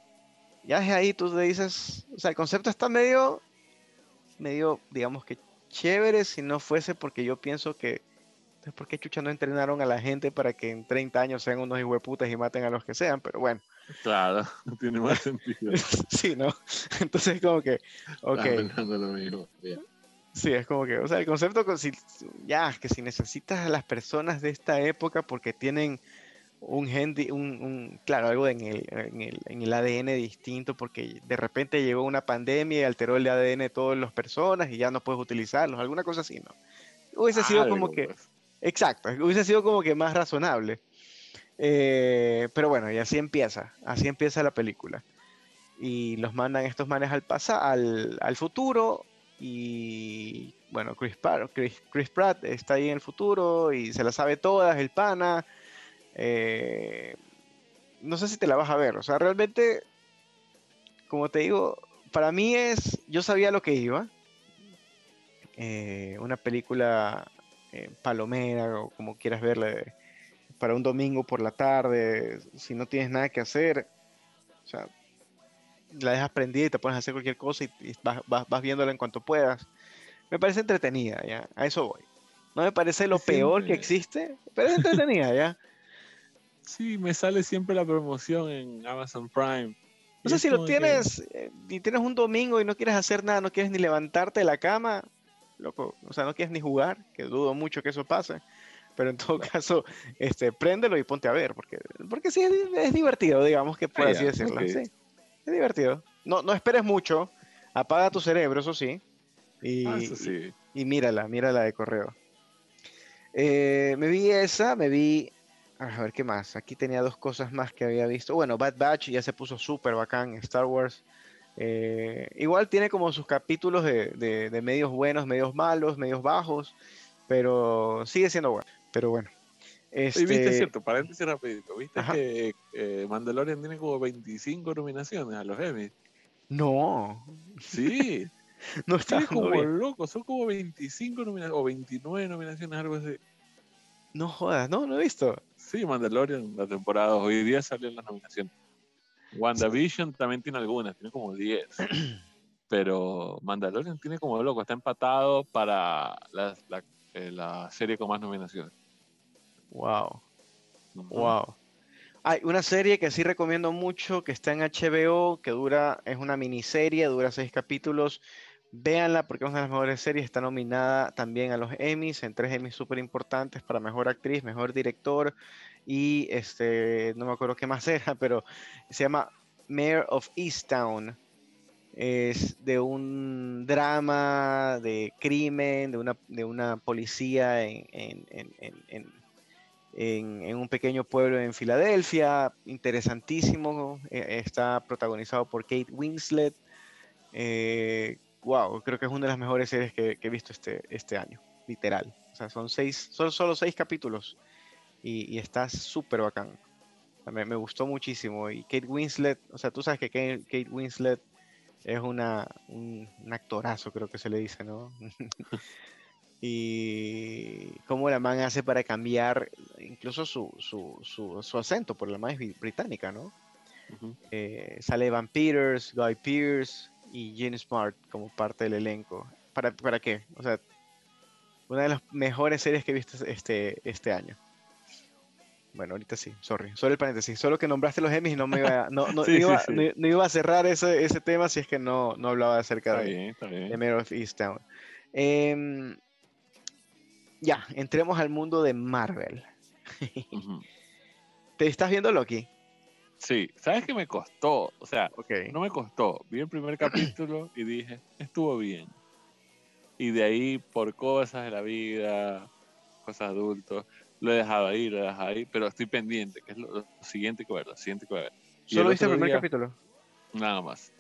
Ya es ahí tú te dices, o sea, el concepto está medio, medio, digamos que chévere si no fuese porque yo pienso que entonces, ¿por qué chucha no entrenaron a la gente para que en 30 años sean unos hijueputas y maten a los que sean? Pero bueno. Claro, no (laughs) tiene más sentido. (laughs) sí, ¿no? Entonces, como que, ok. Sí, es como que, o sea, el concepto, si, ya, que si necesitas a las personas de esta época porque tienen un gen, un, un, claro, algo en el, en, el, en el ADN distinto, porque de repente llegó una pandemia y alteró el ADN de todas las personas y ya no puedes utilizarlos, alguna cosa así, ¿no? hubiese sido como que... Pues. Exacto, hubiese sido como que más razonable. Eh, pero bueno, y así empieza, así empieza la película. Y los mandan estos manes al, pasa, al, al futuro y bueno, Chris, Chris, Pratt está ahí en el futuro y se la sabe todas, el pana. Eh, no sé si te la vas a ver, o sea, realmente, como te digo, para mí es, yo sabía lo que iba. Eh, una película eh, palomera o como quieras verla para un domingo por la tarde, si no tienes nada que hacer, o sea, la dejas prendida y te pones a hacer cualquier cosa y, vas, viéndola en cuanto puedas. Me parece entretenida, ¿ya? A eso voy. No me parece lo peor que existe, pero es entretenida, ¿ya? Sí, me sale siempre la promoción en Amazon Prime. No sé si lo tienes eh, y tienes un domingo y no quieres hacer nada, no quieres ni levantarte de la cama, loco, o sea, no quieres ni jugar, que dudo mucho que eso pase. Pero en todo caso, este, préndelo y ponte a ver, porque, porque sí es, divertido, digamos que por así decirlo. Sí. Es divertido. No, no esperes mucho. Apaga tu cerebro, eso sí. Y, ah, y, mírala, mírala de correo. Eh, me vi esa, me vi. A ver qué más. Aquí tenía dos cosas más que había visto. Bueno, Bad Batch ya se puso súper bacán. Star Wars. Eh, igual tiene como sus capítulos de, de, medios buenos, medios malos, medios bajos. Pero sigue siendo bueno. Pero bueno. Este... Y viste, cierto, paréntesis rapidito, viste que eh, Mandalorian tiene como 25 nominaciones a los Emmy. No. Sí. (laughs) no está como loco, son como 25 nominaciones o 29 nominaciones, algo así. No jodas, no, no he visto. Sí, Mandalorian, la temporada, hoy día salieron las nominaciones. WandaVision también tiene algunas, tiene como 10. (clears throat) Pero Mandalorian tiene como loco, está empatado para la, la, eh, la serie con más nominaciones. Wow. Wow. Hay una serie que sí recomiendo mucho, que está en HBO, que dura, es una miniserie, dura seis capítulos. Véanla porque es una de las mejores series. Está nominada también a los Emmys, en tres Emmys súper importantes para mejor actriz, mejor director y este, no me acuerdo qué más (laughs) era, pero se llama Mayor of Easttown. Es de un drama de crimen, de una, de una policía en, en en, un pequeño pueblo en Filadelfia, interesantísimo, eh, está protagonizado por Kate Winslet. Wow, creo que es una de las mejores series que, he visto este, este año, literal. O sea, son seis, son solo seis capítulos y, está súper bacán. Me, me, gustó muchísimo. Y Kate Winslet, o sea, tú sabes que Kate, Winslet es una, un, un, actorazo, creo que se le dice, ¿no? (laughs) y cómo la man hace para cambiar incluso su, su, su, acento, por la man es británica, ¿no? Eh, sale Van Peters, Guy Pearce y Gene Smart como parte del elenco. ¿Para, ¿Para qué? O sea, una de las mejores series que he visto este, este año. Bueno, ahorita sí, sorry. Solo el paréntesis. Solo que nombraste los Emmys y no me iba, no, no, (laughs) iba, No, iba a cerrar ese, ese tema si es que no, no hablaba acerca de, de Mayor of Easttown. Eh, ya, entremos al mundo de Marvel. (laughs) ¿Te estás viendo Loki? Sí, ¿sabes qué me costó? O sea, no me costó. Vi el primer capítulo y dije, estuvo bien. Y de ahí, por cosas de la vida, cosas adultos, lo he dejado ahí, lo he dejado ahí, pero estoy pendiente, que es lo, siguiente que ver, lo siguiente que ver. ¿Solo viste el primer capítulo? Nada más.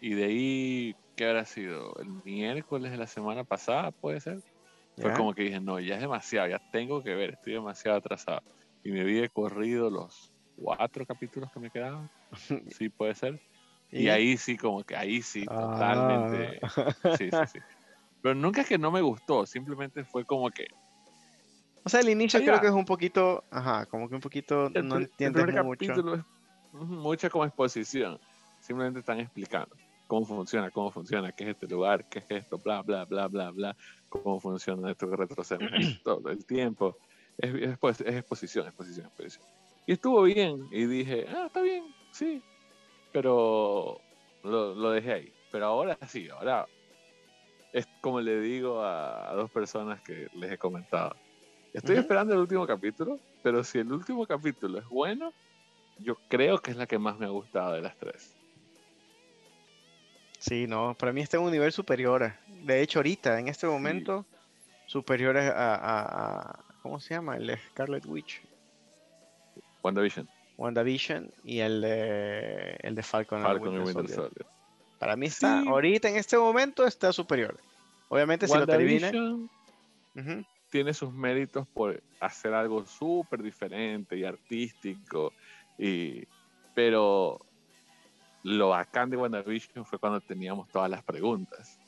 Y de ahí, ¿qué habrá sido? ¿El miércoles de la semana pasada, puede ser? Fue como que dije, no, ya es demasiado, ya tengo que ver, estoy demasiado atrasado. Y me vi corrido los cuatro capítulos que me quedaban. (laughs) Sí, puede ser. Y, ahí sí, como que ahí sí, totalmente. Ah. Sí, sí, sí. (laughs) Pero nunca es que no me gustó, simplemente fue como que. O sea, el inicio creo que es un poquito, ajá, como que un poquito no entiendes el mucho. Capítulo es mucha como exposición. Simplemente están explicando cómo funciona, cómo funciona, qué es este lugar, qué es esto, bla, bla, bla, bla, bla, cómo funciona esto que retrocede (clears throat) todo el tiempo. Es, es, pues, es, exposición, exposición, exposición. Y estuvo bien, y dije, ah, está bien, sí, pero lo, lo dejé ahí. Pero ahora sí, ahora es como le digo a, dos personas que les he comentado. Estoy esperando el último capítulo, pero si el último capítulo es bueno, yo creo que es la que más me ha gustado de las tres. Sí, no, para mí está en un nivel superior. De hecho, ahorita, en este momento, superiores a, ¿cómo se llama? El Scarlet Witch. WandaVision. WandaVision y el de, el de Falcon, Falcon y Winter, Soldier. Para mí está, ahorita en este momento está superior. Obviamente si lo termina... Tiene sus méritos por hacer algo súper diferente y artístico. Y, pero lo bacán de WandaVision fue cuando teníamos todas las preguntas.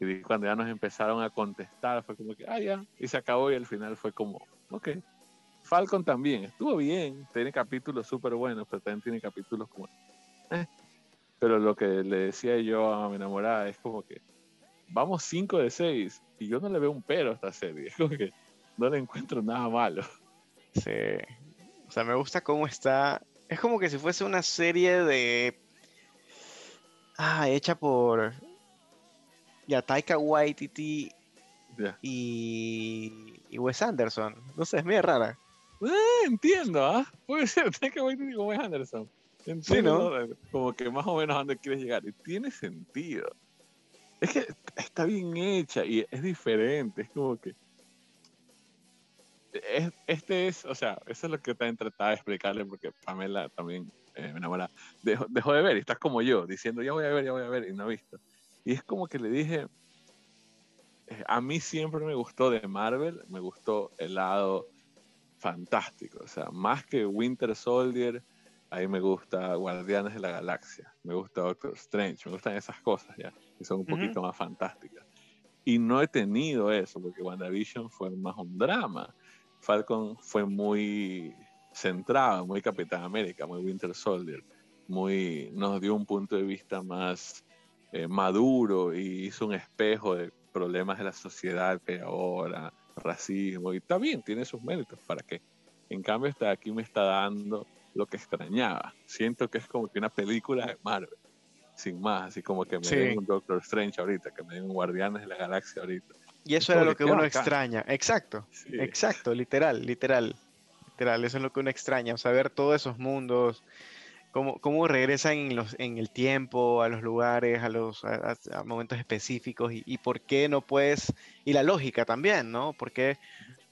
Y cuando ya nos empezaron a contestar, fue como que, ah, ya, y se acabó y al final fue como, ok. Falcon también, estuvo bien, tiene capítulos súper buenos, pero también tiene capítulos como... Eh. Pero lo que le decía yo a mi enamorada es como que, vamos 5 de 6, y yo no le veo un pero a esta serie, (laughs) es como que no le encuentro nada malo. Sí, o sea, me gusta cómo está, es como que si fuese una serie de... Ah, hecha por ya Taika Waititi y, y Wes Anderson. No sé, es medio rara. Eh, entiendo, ¿ah? (laughs) Puede ser Taika Waititi y Wes Anderson. Entiendo como que más o menos a dónde quieres llegar. Y tiene sentido. Es que está bien hecha y es diferente. Es como que. este es, o sea, eso es lo que también trataba de explicarle porque Pamela también eh, me enamora. Dejó, dejó, de ver y estás como yo, diciendo ya voy a ver, ya voy a ver y no ha visto. Y es como que le dije, eh, a mí siempre me gustó de Marvel, me gustó el lado fantástico, o sea, más que Winter Soldier, ahí me gusta Guardianes de la Galaxia, me gusta Doctor Strange, me gustan esas cosas ya, que son un poquito más fantásticas. Y no he tenido eso, porque WandaVision fue más un drama. Falcon fue muy centrado, muy Capitán América, muy Winter Soldier, muy, nos dio un punto de vista más eh, maduro y hizo un espejo de problemas de la sociedad que ahora, racismo, y está bien, tiene sus méritos, ¿para qué? En cambio, está aquí me está dando lo que extrañaba. Siento que es como que una película de Marvel, sin más, así como que me den un Doctor Strange ahorita, que me den un Guardianes de la Galaxia ahorita. Y eso era lo que uno extraña, exacto, exacto, literal, literal, literal, eso es lo que uno extraña, saber todos esos mundos, cómo, regresan en, los, en el tiempo, a los lugares, a los a, momentos específicos y, por qué no puedes, y la lógica también, ¿no? ¿Por qué,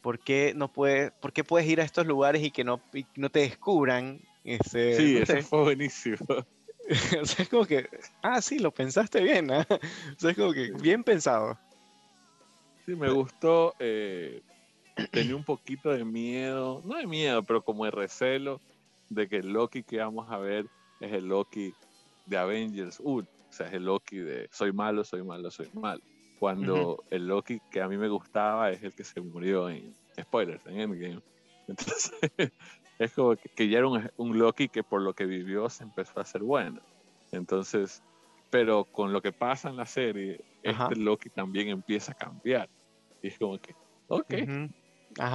por qué no puedes, por qué puedes ir a estos lugares y que no, no te descubran? Ese, sí, eso fue buenísimo. (laughs) o sea, es como que, ah, sí, lo pensaste bien, ¿eh? (laughs) O sea, es como que bien pensado. Sí, me gustó. Eh, tenía un poquito de miedo, no de miedo, pero como de recelo de que el Loki que vamos a ver es el Loki de Avengers 1. O sea, es el Loki de soy malo, soy malo, soy malo. Cuando el Loki que a mí me gustaba es el que se murió en spoilers, en Endgame. (laughs) Entonces, es como que, ya era un, Loki que por lo que vivió se empezó a hacer bueno. Entonces, pero con lo que pasa en la serie, este Loki también empieza a cambiar. Y es como que, ok,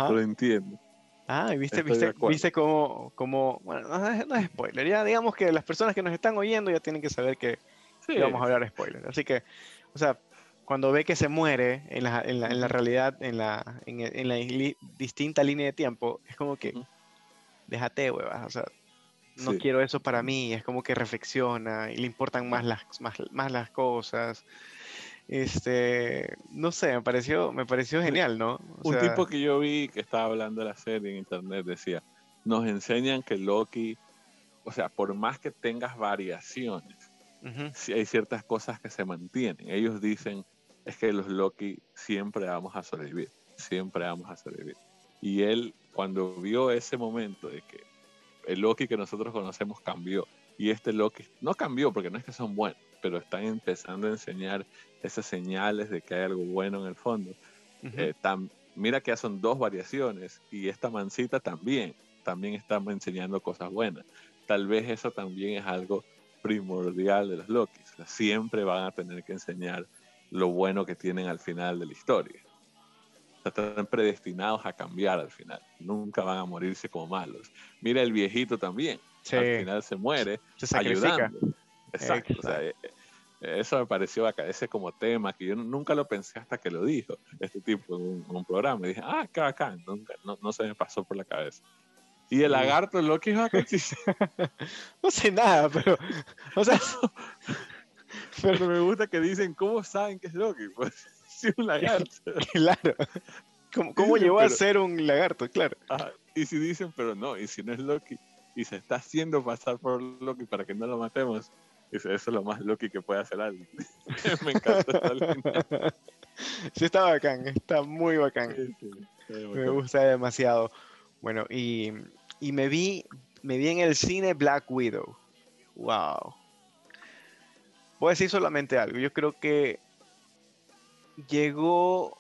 lo entiendo. Ah, viste, viste, viste cómo, cómo, bueno, no es, spoiler, ya digamos que las personas que nos están oyendo ya tienen que saber que, vamos a hablar spoiler. Así que, o sea, cuando ve que se muere en la, en la, en la realidad, en la, en, la distinta línea de tiempo, es como que, déjate, huevas, o sea, no quiero eso para mí, es como que reflexiona y le importan más las, más, más las cosas. Este, no sé, me pareció, me pareció genial, ¿no? un tipo que yo vi que estaba hablando de la serie en internet decía, nos enseñan que Loki, o sea, por más que tengas variaciones, si hay ciertas cosas que se mantienen. Ellos dicen, es que los Loki siempre vamos a sobrevivir, siempre vamos a sobrevivir. Y él, cuando vio ese momento de que el Loki que nosotros conocemos cambió, y este Loki no cambió porque no es que son buenos, pero están empezando a enseñar esas señales de que hay algo bueno en el fondo. Eh, mira que ya son dos variaciones y esta mancita también, también está enseñando cosas buenas. Tal vez eso también es algo primordial de los Lokis. siempre van a tener que enseñar lo bueno que tienen al final de la historia. están predestinados a cambiar al final. Nunca van a morirse como malos. Mira el viejito también. Al final se muere se ayudando. Exacto. O sea, eh, eso me pareció acá, ese como tema que yo nunca lo pensé hasta que lo dijo este tipo en un, programa. Y dije, ah, qué bacán, nunca, no, no, se me pasó por la cabeza. Y el lagarto, Loki es bacán. (laughs) no sé nada, pero. O sea. (laughs) pero me gusta que dicen, ¿cómo saben que es Loki? Pues. (laughs) sí, un lagarto. claro. ¿Cómo, cómo llegó a ser un lagarto? Claro. y si dicen, pero no, y si no es Loki, y se está haciendo pasar por Loki para que no lo matemos, eso es lo más Loki que puede hacer alguien. (laughs) Me encanta (laughs) Sí, está bacán, está muy bacán. Me gusta demasiado. Bueno, y, y, me vi me vi en el cine Black Widow. Wow. Voy a decir solamente algo. Yo creo que llegó.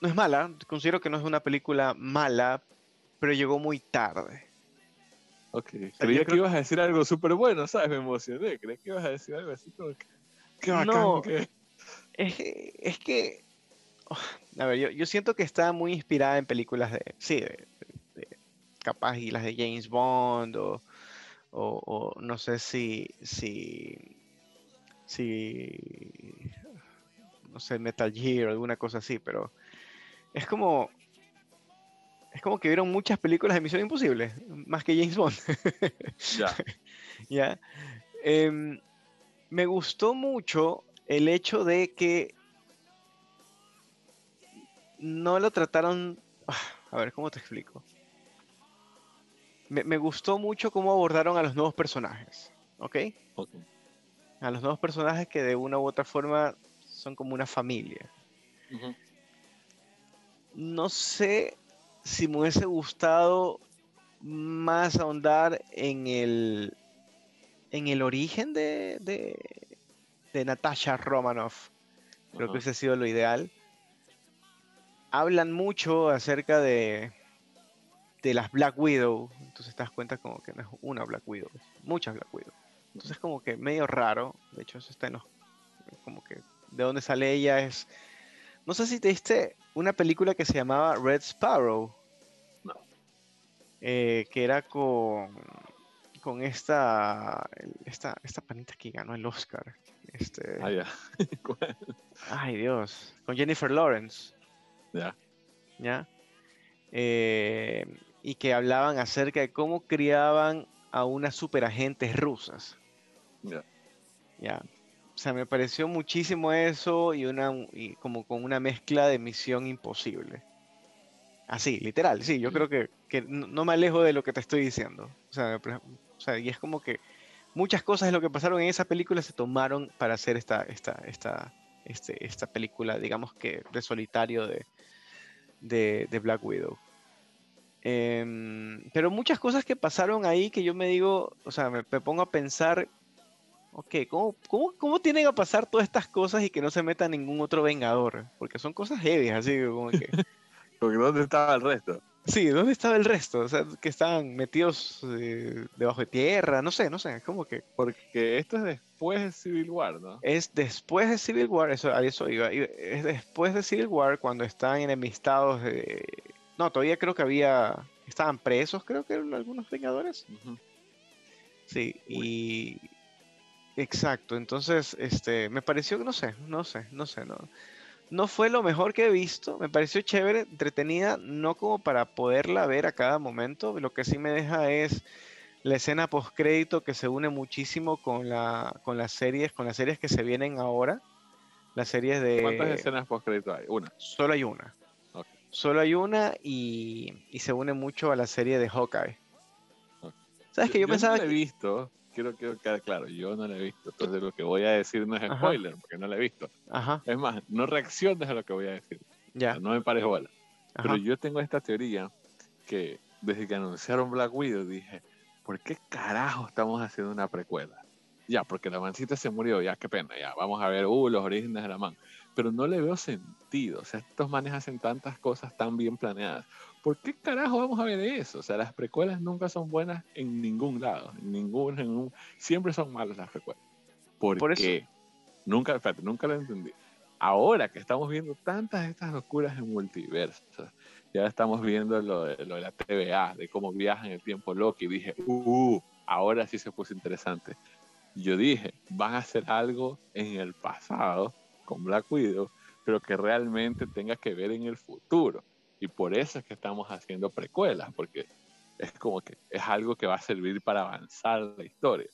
No es mala, considero que no es una película mala, pero llegó muy tarde. Ok, creía que ibas a decir algo súper bueno, ¿sabes? Me emocioné. Creí que ibas a decir algo así como que. Qué bacán no, Es, que. Oh, a ver, yo, yo, siento que está muy inspirada en películas de. Sí, de, capaz y las de James Bond o, o, no sé si, si, si, no sé, Metal Gear o alguna cosa así, pero es como, es como que vieron muchas películas de Misión Imposible, más que James Bond. Ya. (laughs) ya. Em, me gustó mucho el hecho de que no lo trataron, ah, a ver, ¿cómo te explico? me, gustó mucho cómo abordaron a los nuevos personajes, ¿ok? A los nuevos personajes que de una u otra forma son como una familia. No sé si me hubiese gustado más ahondar en el, en el origen de, de, Natasha Romanoff. Creo que ese ha sido lo ideal. Hablan mucho acerca de, de las Black Widow. Entonces te das cuenta como que no es una Black Widow, muchas Black Widow. Entonces como que medio raro. De hecho, eso está en los... Como que de dónde sale ella es... No sé si te diste una película que se llamaba Red Sparrow. No. Eh, que era con... Con esta, esta... Esta panita que ganó el Oscar. Este... Ah, ya. (laughs) Ay, Dios. Con Jennifer Lawrence. Ya. ¿Ya? Eh, y que hablaban acerca de cómo criaban a unas superagentes rusas. Ya. O sea, me pareció muchísimo eso y una y como con una mezcla de misión imposible. Así, literal, sí, yo creo que, no, me alejo de lo que te estoy diciendo. O sea, y es como que muchas cosas de lo que pasaron en esa película se tomaron para hacer esta, esta, esta, este, esta película, digamos que de solitario de, de Black Widow. Em, pero muchas cosas que pasaron ahí que yo me digo, o sea, me, pongo a pensar, ok, ¿cómo, cómo, cómo tienen a pasar todas estas cosas y que no se meta ningún otro Vengador? Porque son cosas heavy, así como que... (laughs) Porque ¿dónde estaba el resto? Sí, ¿dónde estaba el resto? O sea, que estaban metidos eh, debajo de tierra, no sé, no sé, como que... Porque esto es después de Civil War, ¿no? Es después de Civil War, eso, a eso iba, es después de Civil War cuando están enemistados de no, todavía creo que había. Estaban presos, creo que eran algunos Vengadores. Sí, y. Exacto, entonces, este, me pareció, no sé, no sé, no sé, no. No fue lo mejor que he visto, me pareció chévere, entretenida, no como para poderla ver a cada momento, lo que sí me deja es la escena post crédito que se une muchísimo con la con las series, con las series que se vienen ahora, las series de ¿Cuántas escenas post crédito hay? Una. Solo hay una. Solo hay una y, se une mucho a la serie de Hawkeye. ¿Sabes que yo, pensaba no la he visto, quiero que quede claro, yo no la he visto. Entonces lo que voy a decir no es spoiler, porque no la he visto. Ajá. Es más, no reacciones a lo que voy a decir. Ya. no me parece bola. Pero yo tengo esta teoría que desde que anunciaron Black Widow dije, ¿por qué carajo estamos haciendo una precuela? Ya, porque la mancita se murió, ya, qué pena, ya, vamos a ver, uh, los orígenes de la man pero no le veo sentido. O sea, estos manes hacen tantas cosas tan bien planeadas. ¿Por qué carajo vamos a ver eso? O sea, las precuelas nunca son buenas en ningún lado. En ningún, en siempre son malas las precuelas. ¿Por, ¿Por qué? Nunca, espérate, nunca lo entendí. Ahora que estamos viendo tantas de estas locuras en multiverso, ya estamos viendo lo de, lo de, la TVA, de cómo viaja en el tiempo Loki, dije, uh, ahora sí se puso interesante. Yo dije, van a hacer algo en el pasado con Black Widow, pero que realmente tenga que ver en el futuro. Y por eso es que estamos haciendo precuelas, porque es como que es algo que va a servir para avanzar la historia.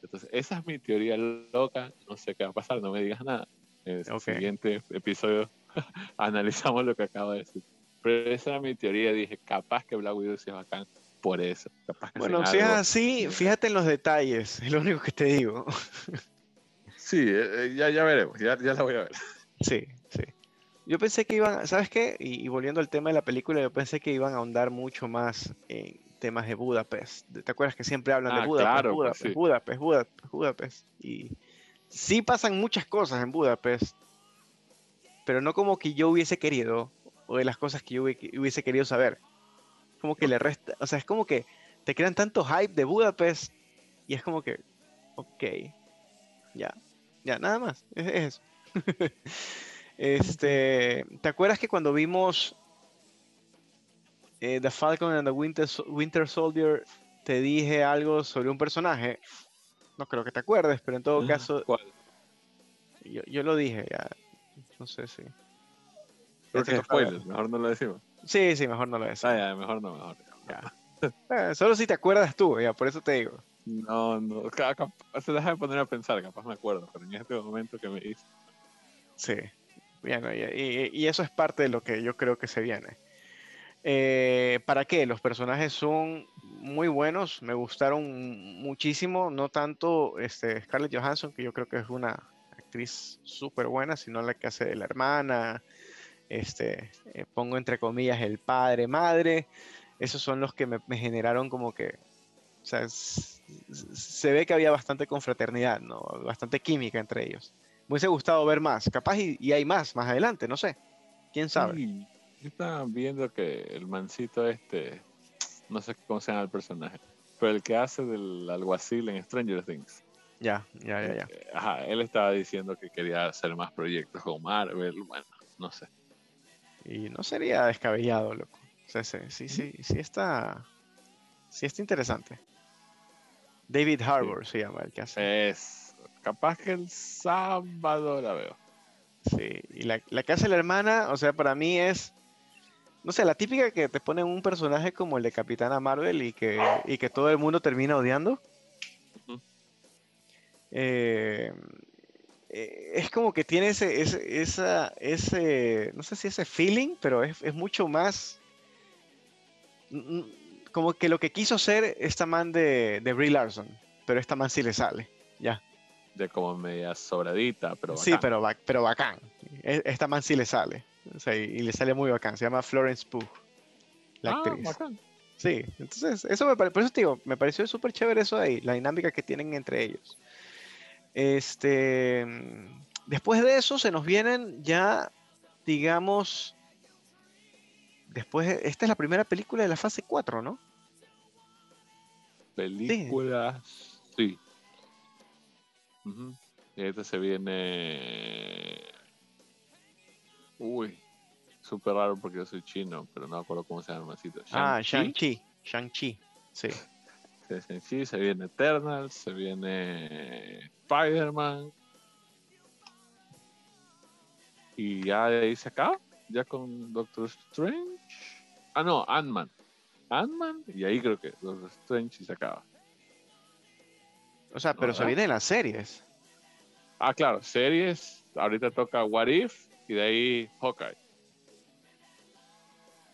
Entonces, esa es mi teoría loca, no sé qué va a pasar, no me digas nada, En el siguiente episodio (laughs) analizamos lo que acabo de decir. Pero esa era mi teoría. Dije, capaz que Black Widow sea bacán por eso. bueno, si es así, fíjate en los detalles. Es lo único que te digo. sí, eh, eh, ya, ya veremos. Ya, ya la voy a ver. Sí, sí. Yo pensé que iban, ¿sabes qué? Y, volviendo al tema de la película, yo pensé que iban a ahondar mucho más en temas de Budapest. ¿Te acuerdas que siempre hablan de ah, Budapest, claro, Budapest, pues Budapest, Budapest, Budapest, Y sí pasan muchas cosas en Budapest, pero no como que yo hubiese querido, o de las cosas que yo hubiese querido saber. Como que le resta, o sea, es como que te crean tanto hype de Budapest, y es como que, ok, ya, ya, nada más, es eso. (laughs) Este, ¿te acuerdas que cuando vimos eh, The Falcon and the Winter, Soldier te dije algo sobre un personaje? No creo que te acuerdes, pero en todo caso. ¿Cuál? Yo, lo dije, ya. No sé si. Creo que spoiler, mejor no lo decimos. Sí, sí, mejor no lo decimos. Ah, ya, mejor no, mejor. Ya. Eh, solo si te acuerdas tú, ya, por eso te digo. No, no, se deja de poner a pensar, capaz me acuerdo, pero en este momento que me dice. Sí y, eso es parte de lo que yo creo que se viene. Eh, ¿Para qué? Los personajes son muy buenos, me gustaron muchísimo, no tanto este, Scarlett Johansson, que yo creo que es una actriz súper buena, sino la que hace de la hermana, este, eh, pongo entre comillas el padre, madre, esos son los que me, generaron como que, o sea, se ve que había bastante confraternidad, ¿no? bastante química entre ellos me hubiese gustado ver más. Capaz y, hay más más adelante, no sé. ¿Quién sabe? estaba viendo que el mancito este, no sé cómo se llama el personaje, pero el que hace del alguacil en Stranger Things. Ya, ya, ya, ya. Eh, ajá, él estaba diciendo que quería hacer más proyectos con Marvel, bueno, no sé. Y no sería descabellado, loco. sí, sí, sí, sí está, sí está interesante. David Harbour se llama el que hace. Es Capaz que el sábado la veo. Sí, y la, la que hace la hermana, o sea, para mí es, no sé, la típica que te ponen un personaje como el de Capitana Marvel y que, y que todo el mundo termina odiando. Eh, eh, es como que tiene ese, ese, esa, ese, no sé si ese feeling, pero es, es mucho más mm, mm, como que lo que quiso ser esta man de, de Brie Larson, pero esta man sí le sale, ya de como media sobradita, pero bacán. Sí, pero, pero bacán. E, esta man sí le sale. y, le sale muy bacán. Se llama Florence Pugh, la ah, actriz. Bacán. Sí, entonces, eso me por eso te digo, me pareció súper chévere eso ahí, la dinámica que tienen entre ellos. Este, después de eso se nos vienen ya, digamos, después, esta es la primera película de la fase 4, ¿no? Película, sí. Y este se viene. Uy, súper raro porque yo soy chino, pero no me acuerdo cómo se llama el ah, Shang-Chi. Shang-Chi, sí. Shang-Chi, se viene Eternal, se viene Spider-Man. Y ya de ahí se acaba, ya con Doctor Strange. Ah, no, Ant-Man. Ant-Man, y ahí creo que Doctor Strange y se acaba. O sea, pero se vienen las series. Ah, claro, series. Ahorita toca What If y de ahí Hawkeye.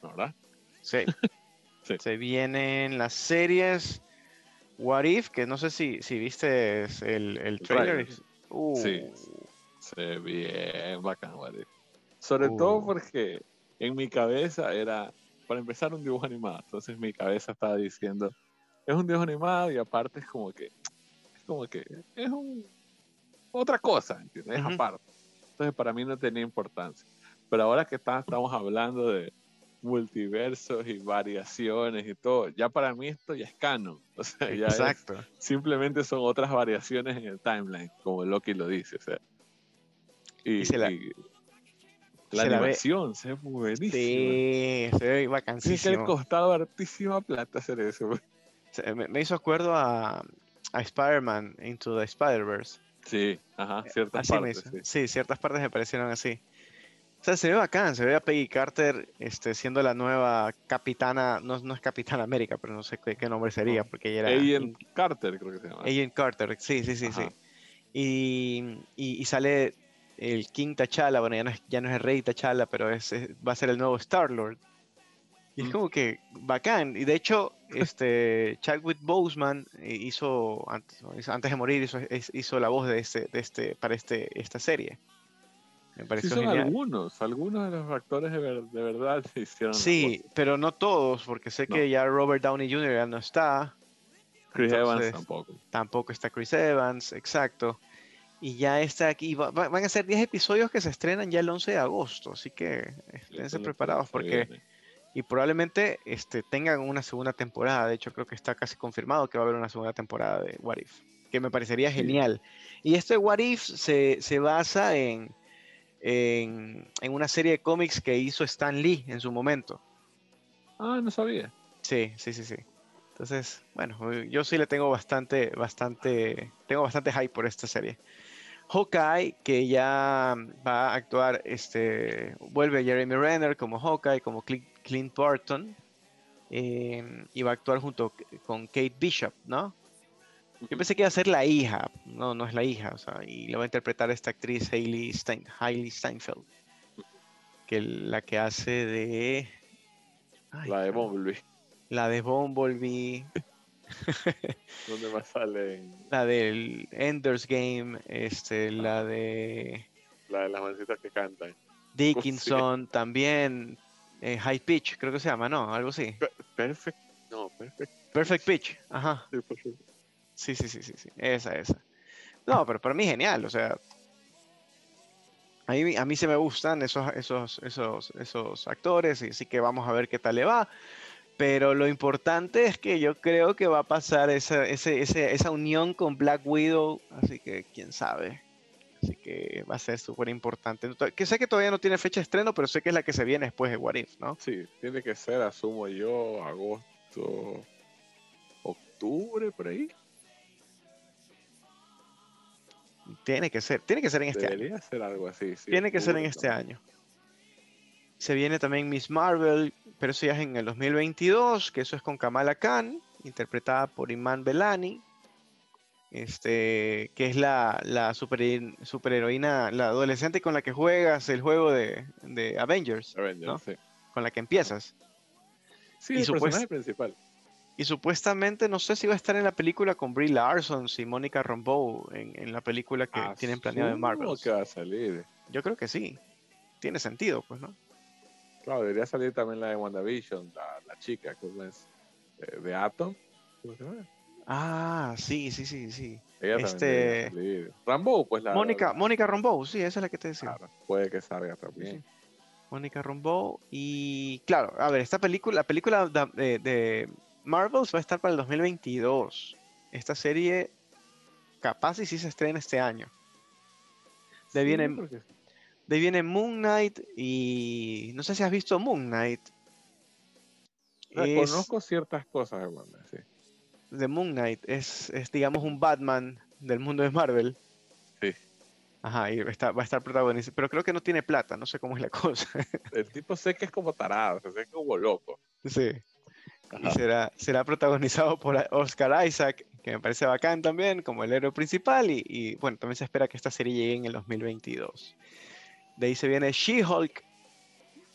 ¿Verdad? Sí. (laughs) Se vienen las series. What If, que no sé si, si viste el, el trailer. Uh. Sí. Se ve bacán What If. Sobre uh. todo porque en mi cabeza era, para empezar, un dibujo animado. Entonces mi cabeza estaba diciendo, es un dibujo animado y aparte es como que como que es un, otra cosa, ¿entiendes? Es aparte. Entonces para mí no tenía importancia. Pero ahora que estamos hablando de multiversos y variaciones y todo, ya para mí esto ya es canon. (laughs) O sea, ya Exacto. simplemente son otras variaciones en el timeline, como Loki lo dice. O sea. Y, la, la animación se ve buenísima. Sí, se ve vacancísimo. Sí, que le costado hartísima plata hacer eso. Me, me hizo acuerdo a, a Spider-Man Into the Spider-Verse. Sí, ajá, ciertas partes. Sí. ciertas partes me parecieron así. O sea, se ve bacán, se ve a Peggy Carter este, siendo la nueva capitana, no, no es Capitana América, pero no sé qué, nombre sería, porque ella era... Agent Carter, creo que se llama. Agent Carter, sí, sí, sí, sí. Y, y, sale el King T'Challa, bueno, ya no, es, ya no es el rey T'Challa, pero es, va a ser el nuevo Star-Lord. Y es mm. como que bacán. Y de hecho, este (laughs) Chadwick Boseman hizo, antes, antes de morir, hizo, hizo, la voz de este, de este, para este, esta serie. Me pareció sí, son algunos, algunos de los actores de, verdad (laughs) hicieron. Sí, pero no todos, porque sé que ya Robert Downey Jr. ya no está. Chris Evans tampoco. Tampoco está Chris Evans, exacto. Y ya está aquí. van a ser 10 episodios que se estrenan ya el 11 de agosto, así que esténse preparados porque y probablemente este, tengan una segunda temporada. De hecho, creo que está casi confirmado que va a haber una segunda temporada de What If, que me parecería genial. Y este What If se, basa en, en, una serie de cómics que hizo Stan Lee en su momento. Ah, no sabía. Sí, sí, sí, sí. Entonces, bueno, yo sí le tengo bastante, bastante, tengo bastante hype por esta serie. Hawkeye, que ya va a actuar, este, vuelve Jeremy Renner como Hawkeye, como Clint Barton, y va a actuar junto con Kate Bishop, ¿no? Yo pensé que iba a ser la hija, no, no es la hija, o sea, y lo va a interpretar esta actriz Hailey, Steinfeld, que la que hace de... la de Bumblebee. La de Bumblebee. (laughs) ¿Dónde más sale? La del Ender's Game, este, la de... La de las mancitas que cantan. Dickinson también, eh, High Pitch, creo que se llama, ¿no? Algo así. Perfect, no, Perfect. Perfect Pitch, ajá. Sí, sí, sí, sí, sí, esa, esa. No, pero para mí genial, o sea, a mí, a mí se me gustan esos, esos, esos, esos actores, y así que vamos a ver qué tal le va. Pero lo importante es que yo creo que va a pasar esa, esa unión con Black Widow, así que quién sabe. Así que va a ser súper importante. Que sé que todavía no tiene fecha de estreno, pero sé que es la que se viene después de What If, ¿no? Sí, tiene que ser, asumo yo, agosto, octubre, por ahí. Tiene que ser, tiene que ser en este Debería ser algo así. tiene que ser en este año. Se viene también Miss Marvel, pero eso ya es en el 2022, que eso es con Kamala Khan, interpretada por Iman Belani, este, que es la, la super, superheroína, la adolescente con la que juegas el juego de, Avengers, con la que empiezas. Sí, el personaje principal. Y supuestamente, no sé si va a estar en la película con Brie Larson y Mónica Rambeau en, la película que tienen planeado de Marvel. que va a salir? Yo creo que sí. Tiene sentido, pues, ¿no? Claro, debería salir también la de WandaVision, la, la chica, ¿cómo es? Eh, de Atom. Ah, sí, sí, sí, sí. Ella este... Rambo, pues la. Mónica, Mónica Rambeau, sí, esa es la que te decía. Claro, puede que salga también. Mónica Rambeau. Y claro, a ver, esta película, la película de, de Marvels va a estar para el 2022. Esta serie, capaz y sí se estrena este año. De viene, de viene Moon Knight y no sé si has visto Moon Knight. Conozco ciertas cosas, hermano, sí. De Moon Knight es, es, digamos, un Batman del mundo de Marvel. Sí. Ajá, y va a estar protagonista, pero creo que no tiene plata, no sé cómo es la (laughs) cosa. El tipo sé que es como tarado, sé que es como loco. Sí. Y será, será protagonizado por Oscar Isaac, que me parece bacán también, como el héroe principal. Y, y bueno, también se espera que esta serie llegue en el 2022. De ahí se viene She-Hulk,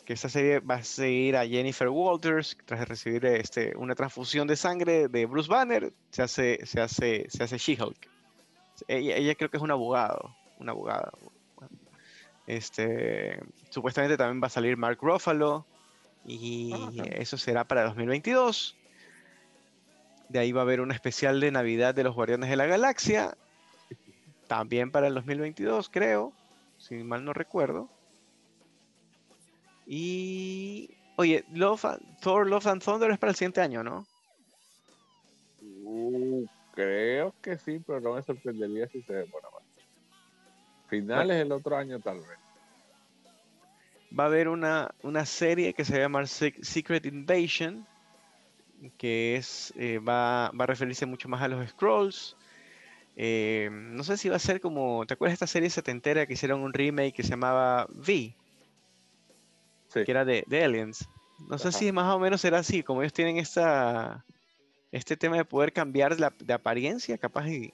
que esta serie va a seguir a Jennifer Walters tras recibir este, una transfusión de sangre de Bruce Banner, se hace, se hace, se hace She-Hulk. Ella, creo que es un abogado. Este, supuestamente también va a salir Mark Ruffalo y ah, eso será para 2022. De ahí va a haber un especial de Navidad de los Guardianes de la Galaxia, también para el 2022, creo si mal no recuerdo. Y. Oye, Love, Thor Love and Thunder es para el siguiente año, ¿no? Uh, creo que sí, pero no me sorprendería si se demora más. Finales del otro año, tal vez. Va a haber una, una serie que se va a llamar Secret Invasion, que es, eh, va, va, a referirse mucho más a los Scrolls. Eh, no sé si va a ser como. ¿Te acuerdas de esta serie setentera que hicieron un remake que se llamaba V? Sí. Que era de, Aliens. No sé si más o menos será así, como ellos tienen esta este tema de poder cambiar la, de apariencia, capaz y.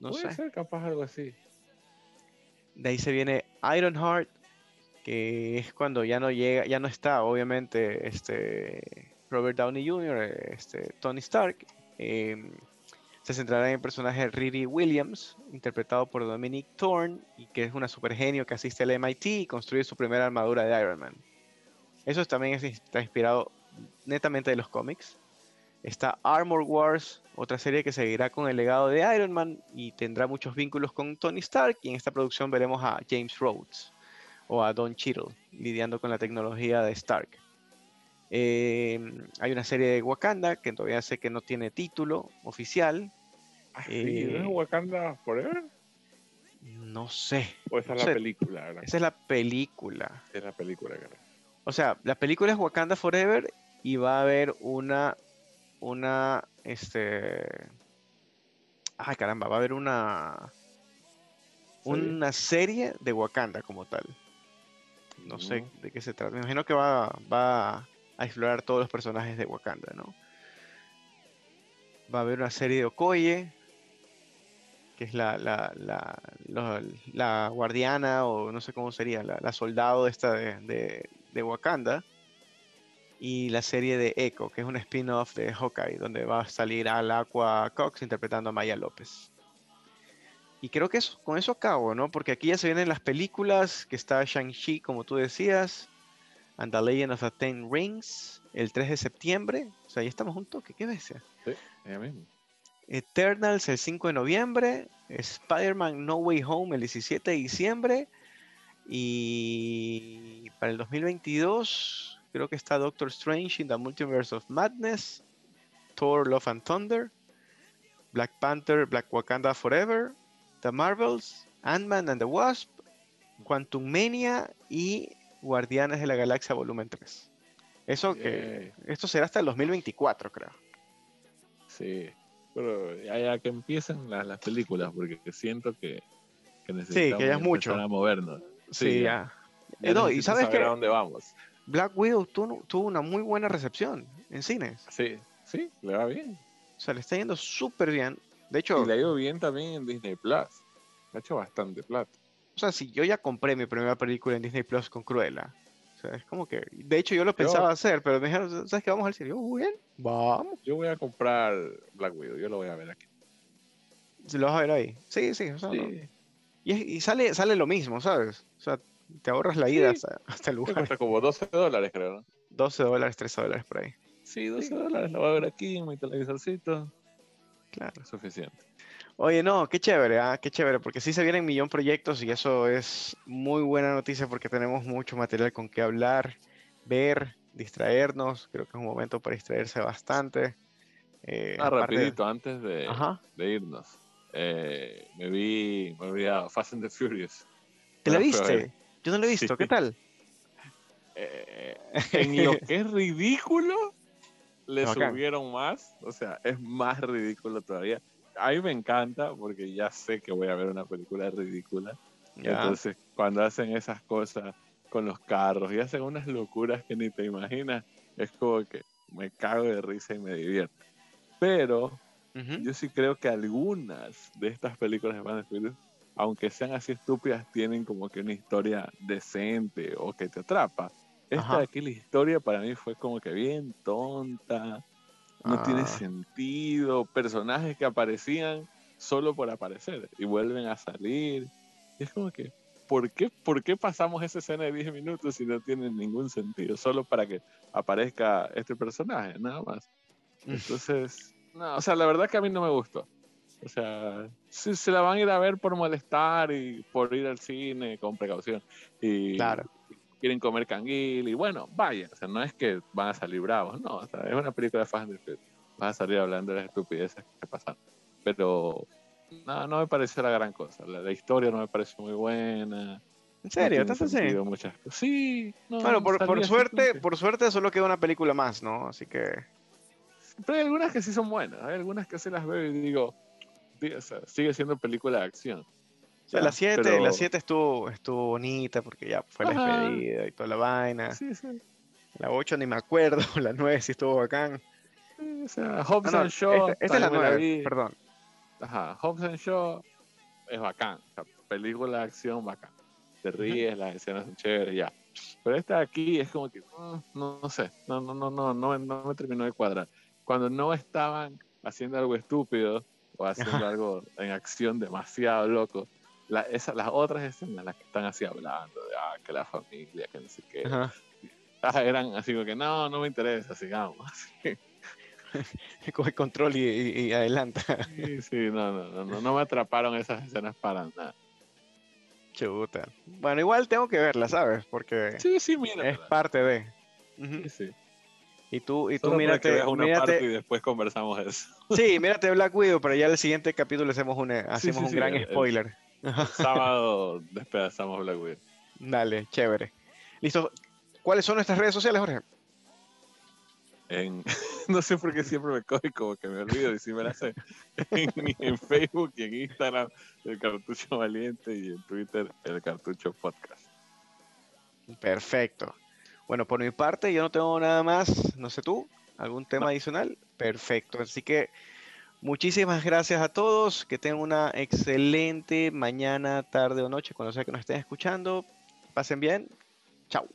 No Puede ser capaz algo así. De ahí se viene Ironheart, que es cuando ya no llega, ya no está, obviamente, este Robert Downey Jr., este, Tony Stark. Em, se centrará en el personaje Riri Williams, interpretado por Dominic Thorne, y que es una supergenio que asiste al MIT y construye su primera armadura de Iron Man. Eso también está inspirado netamente de los cómics. Está Armor Wars, otra serie que seguirá con el legado de Iron Man y tendrá muchos vínculos con Tony Stark. Y en esta producción veremos a James Rhodes o a Don Cheadle lidiando con la tecnología de Stark. Eh, hay una serie de Wakanda que todavía sé que no tiene título oficial. ¿Ah, eh, ¿Es Wakanda Forever? No sé. O esa es la película, Esa es la película. Es la película, O sea, la película es Wakanda Forever y va a haber una una, este, ay caramba, va a haber una, una serie de Wakanda como tal. No sé de qué se trata. Me imagino que va, va a explorar todos los personajes de Wakanda, ¿no? Va a haber una serie de Okoye, que es la, la, la, la, guardiana o no sé cómo sería, la, soldado esta de, de, de Wakanda y la serie de Echo, que es un spin-off de Hawkeye, donde va a salir Al Aqua Cox interpretando a Maya López. Y creo que eso, con eso acabo, ¿no? Porque aquí ya se vienen las películas, que está Shang-Chi, como tú decías, and the Legend of the Ten Rings, el 3 de septiembre. O sea, ya estamos un toque, qué ves? Sí, ya mismo. Eternals el 5 de noviembre, Spider-Man No Way Home el 17 de diciembre y para el 2022 Creo que está Doctor Strange in the Multiverse of Madness, Thor Love and Thunder, Black Panther, Black Wakanda Forever, The Marvels, Ant-Man and the Wasp, Quantum Mania y Guardianes de la Galaxia Volumen 3. Eso que esto será hasta el 2024, creo. Sí, pero ya, que empiecen las, películas, porque siento que, que necesitamos sí, que ya es mucho. movernos. Sí, ya. no, y sabes que a dónde vamos. Black Widow tuvo, una muy buena recepción en cines. Sí, sí, le va bien. O sea, le está yendo súper bien. De hecho. Y le ha ido bien también en Disney Plus. Le ha hecho bastante plata. O sea, si yo ya compré mi primera película en Disney Plus con Cruella. O sea, es como que. De hecho, yo lo pensaba hacer, pero me dijeron, ¿sabes qué? Vamos al cine. Yo, bien, vamos. Yo voy a comprar Black Widow, yo lo voy a ver aquí. ¿Se lo vas a ver ahí? Sí, sí. O sea, sí. Y, y, sale, sale lo mismo, ¿sabes? O sea, te ahorras la ida hasta, el lugar. Cuesta como (laughs) 12 dólares, creo, ¿no? 12 dólares, 13 dólares por ahí. Sí, 12 dólares, lo voy a ver aquí en mi televisorcito. Claro. Es suficiente. Oye, no, qué chévere, ¿ah? qué chévere, porque sí se vienen millón proyectos y eso es muy buena noticia porque tenemos mucho material con que hablar, ver, distraernos. Creo que es un momento para distraerse bastante. Eh, ah, rapidito, antes de, de irnos. Eh, me vi, me vi a Fast and the Furious. ¿Te la viste? Yo no lo he visto, ¿qué tal? Eh, en lo que es ridículo, le subieron más. O sea, es más ridículo todavía. A mí me encanta porque ya sé que voy a ver una película ridícula. Entonces, cuando hacen esas cosas con los carros y hacen unas locuras que ni te imaginas, es como que me cago de risa y me divierto. Pero yo sí creo que algunas de estas películas de Van aunque sean así estúpidas, tienen como que una historia decente o que te atrapa. Esta de aquí, la historia para mí fue como que bien tonta, no tiene ah. sentido, personajes que aparecían solo por aparecer y vuelven a salir. es como que, ¿por qué, ¿por qué pasamos esa escena de 10 minutos si no tiene ningún sentido? Solo para que aparezca este personaje, nada más. Entonces, no, o sea, la verdad que a mí no me gustó. O sea, si se la van a ir a ver por molestar y por ir al cine con precaución. Y claro. quieren comer canguil y bueno, vaya. O sea, no es que van a salir bravos, no. O sea, es una película de fans de van a salir hablando de las estupideces que pasan. Pero no, no me parece la gran cosa. La, historia no me parece muy buena. ¿En serio? ¿Estás así? Muchas Sí. bueno, por, por suerte, por suerte solo queda una película más, ¿no? Así que... Pero hay algunas que sí son buenas. Hay algunas que se las veo y digo, sigue siendo película de acción. la 7 la siete estuvo, estuvo bonita porque ya fue la despedida y toda la vaina. La 8 ni me acuerdo, (laughs) la 9 sí estuvo bacán. o sea, Hobbs and Shaw. Esta, es la 9, perdón. Ajá, Hobbs and Shaw es bacán. película de acción bacán. Te ríes, las escenas son chéveres, ya. Pero esta aquí es como que, mm, no, no, sé, no, no, no, no, no, no me terminó de cuadrar. Cuando no estaban haciendo algo estúpido o haciendo algo en acción demasiado loco, la, esa, las otras escenas, las que están así hablando de ah, que la familia, que no sé qué, ah, eran así como que no, no me interesa, sigamos. (laughs) (laughs) Coge control y, adelanta. Sí, sí, no, no, no, no me atraparon esas escenas para nada. Chuta. Bueno, igual tengo que verla, ¿sabes? Porque sí, sí, mira, es parte de. sí, sí. Y tú, y tú mírate, una parte y después conversamos eso. (laughs) Sí, mírate Black Widow, pero ya en el siguiente capítulo hacemos, una, hacemos un gran spoiler. sábado despedazamos Black Widow. Dale, chévere. Listo. ¿Cuáles son nuestras redes sociales, Jorge? En, (laughs) no sé por qué siempre me coge como que me olvido y si me la sé. En, Facebook y en Instagram, el Cartucho Valiente y en Twitter, el Cartucho Podcast. Perfecto. Bueno, por mi parte, yo no tengo nada más. No sé tú, algún tema adicional. Perfecto. Así que muchísimas gracias a todos. Que tengan una excelente mañana, tarde o noche, cuando sea que nos estén escuchando. Pasen bien. Chao.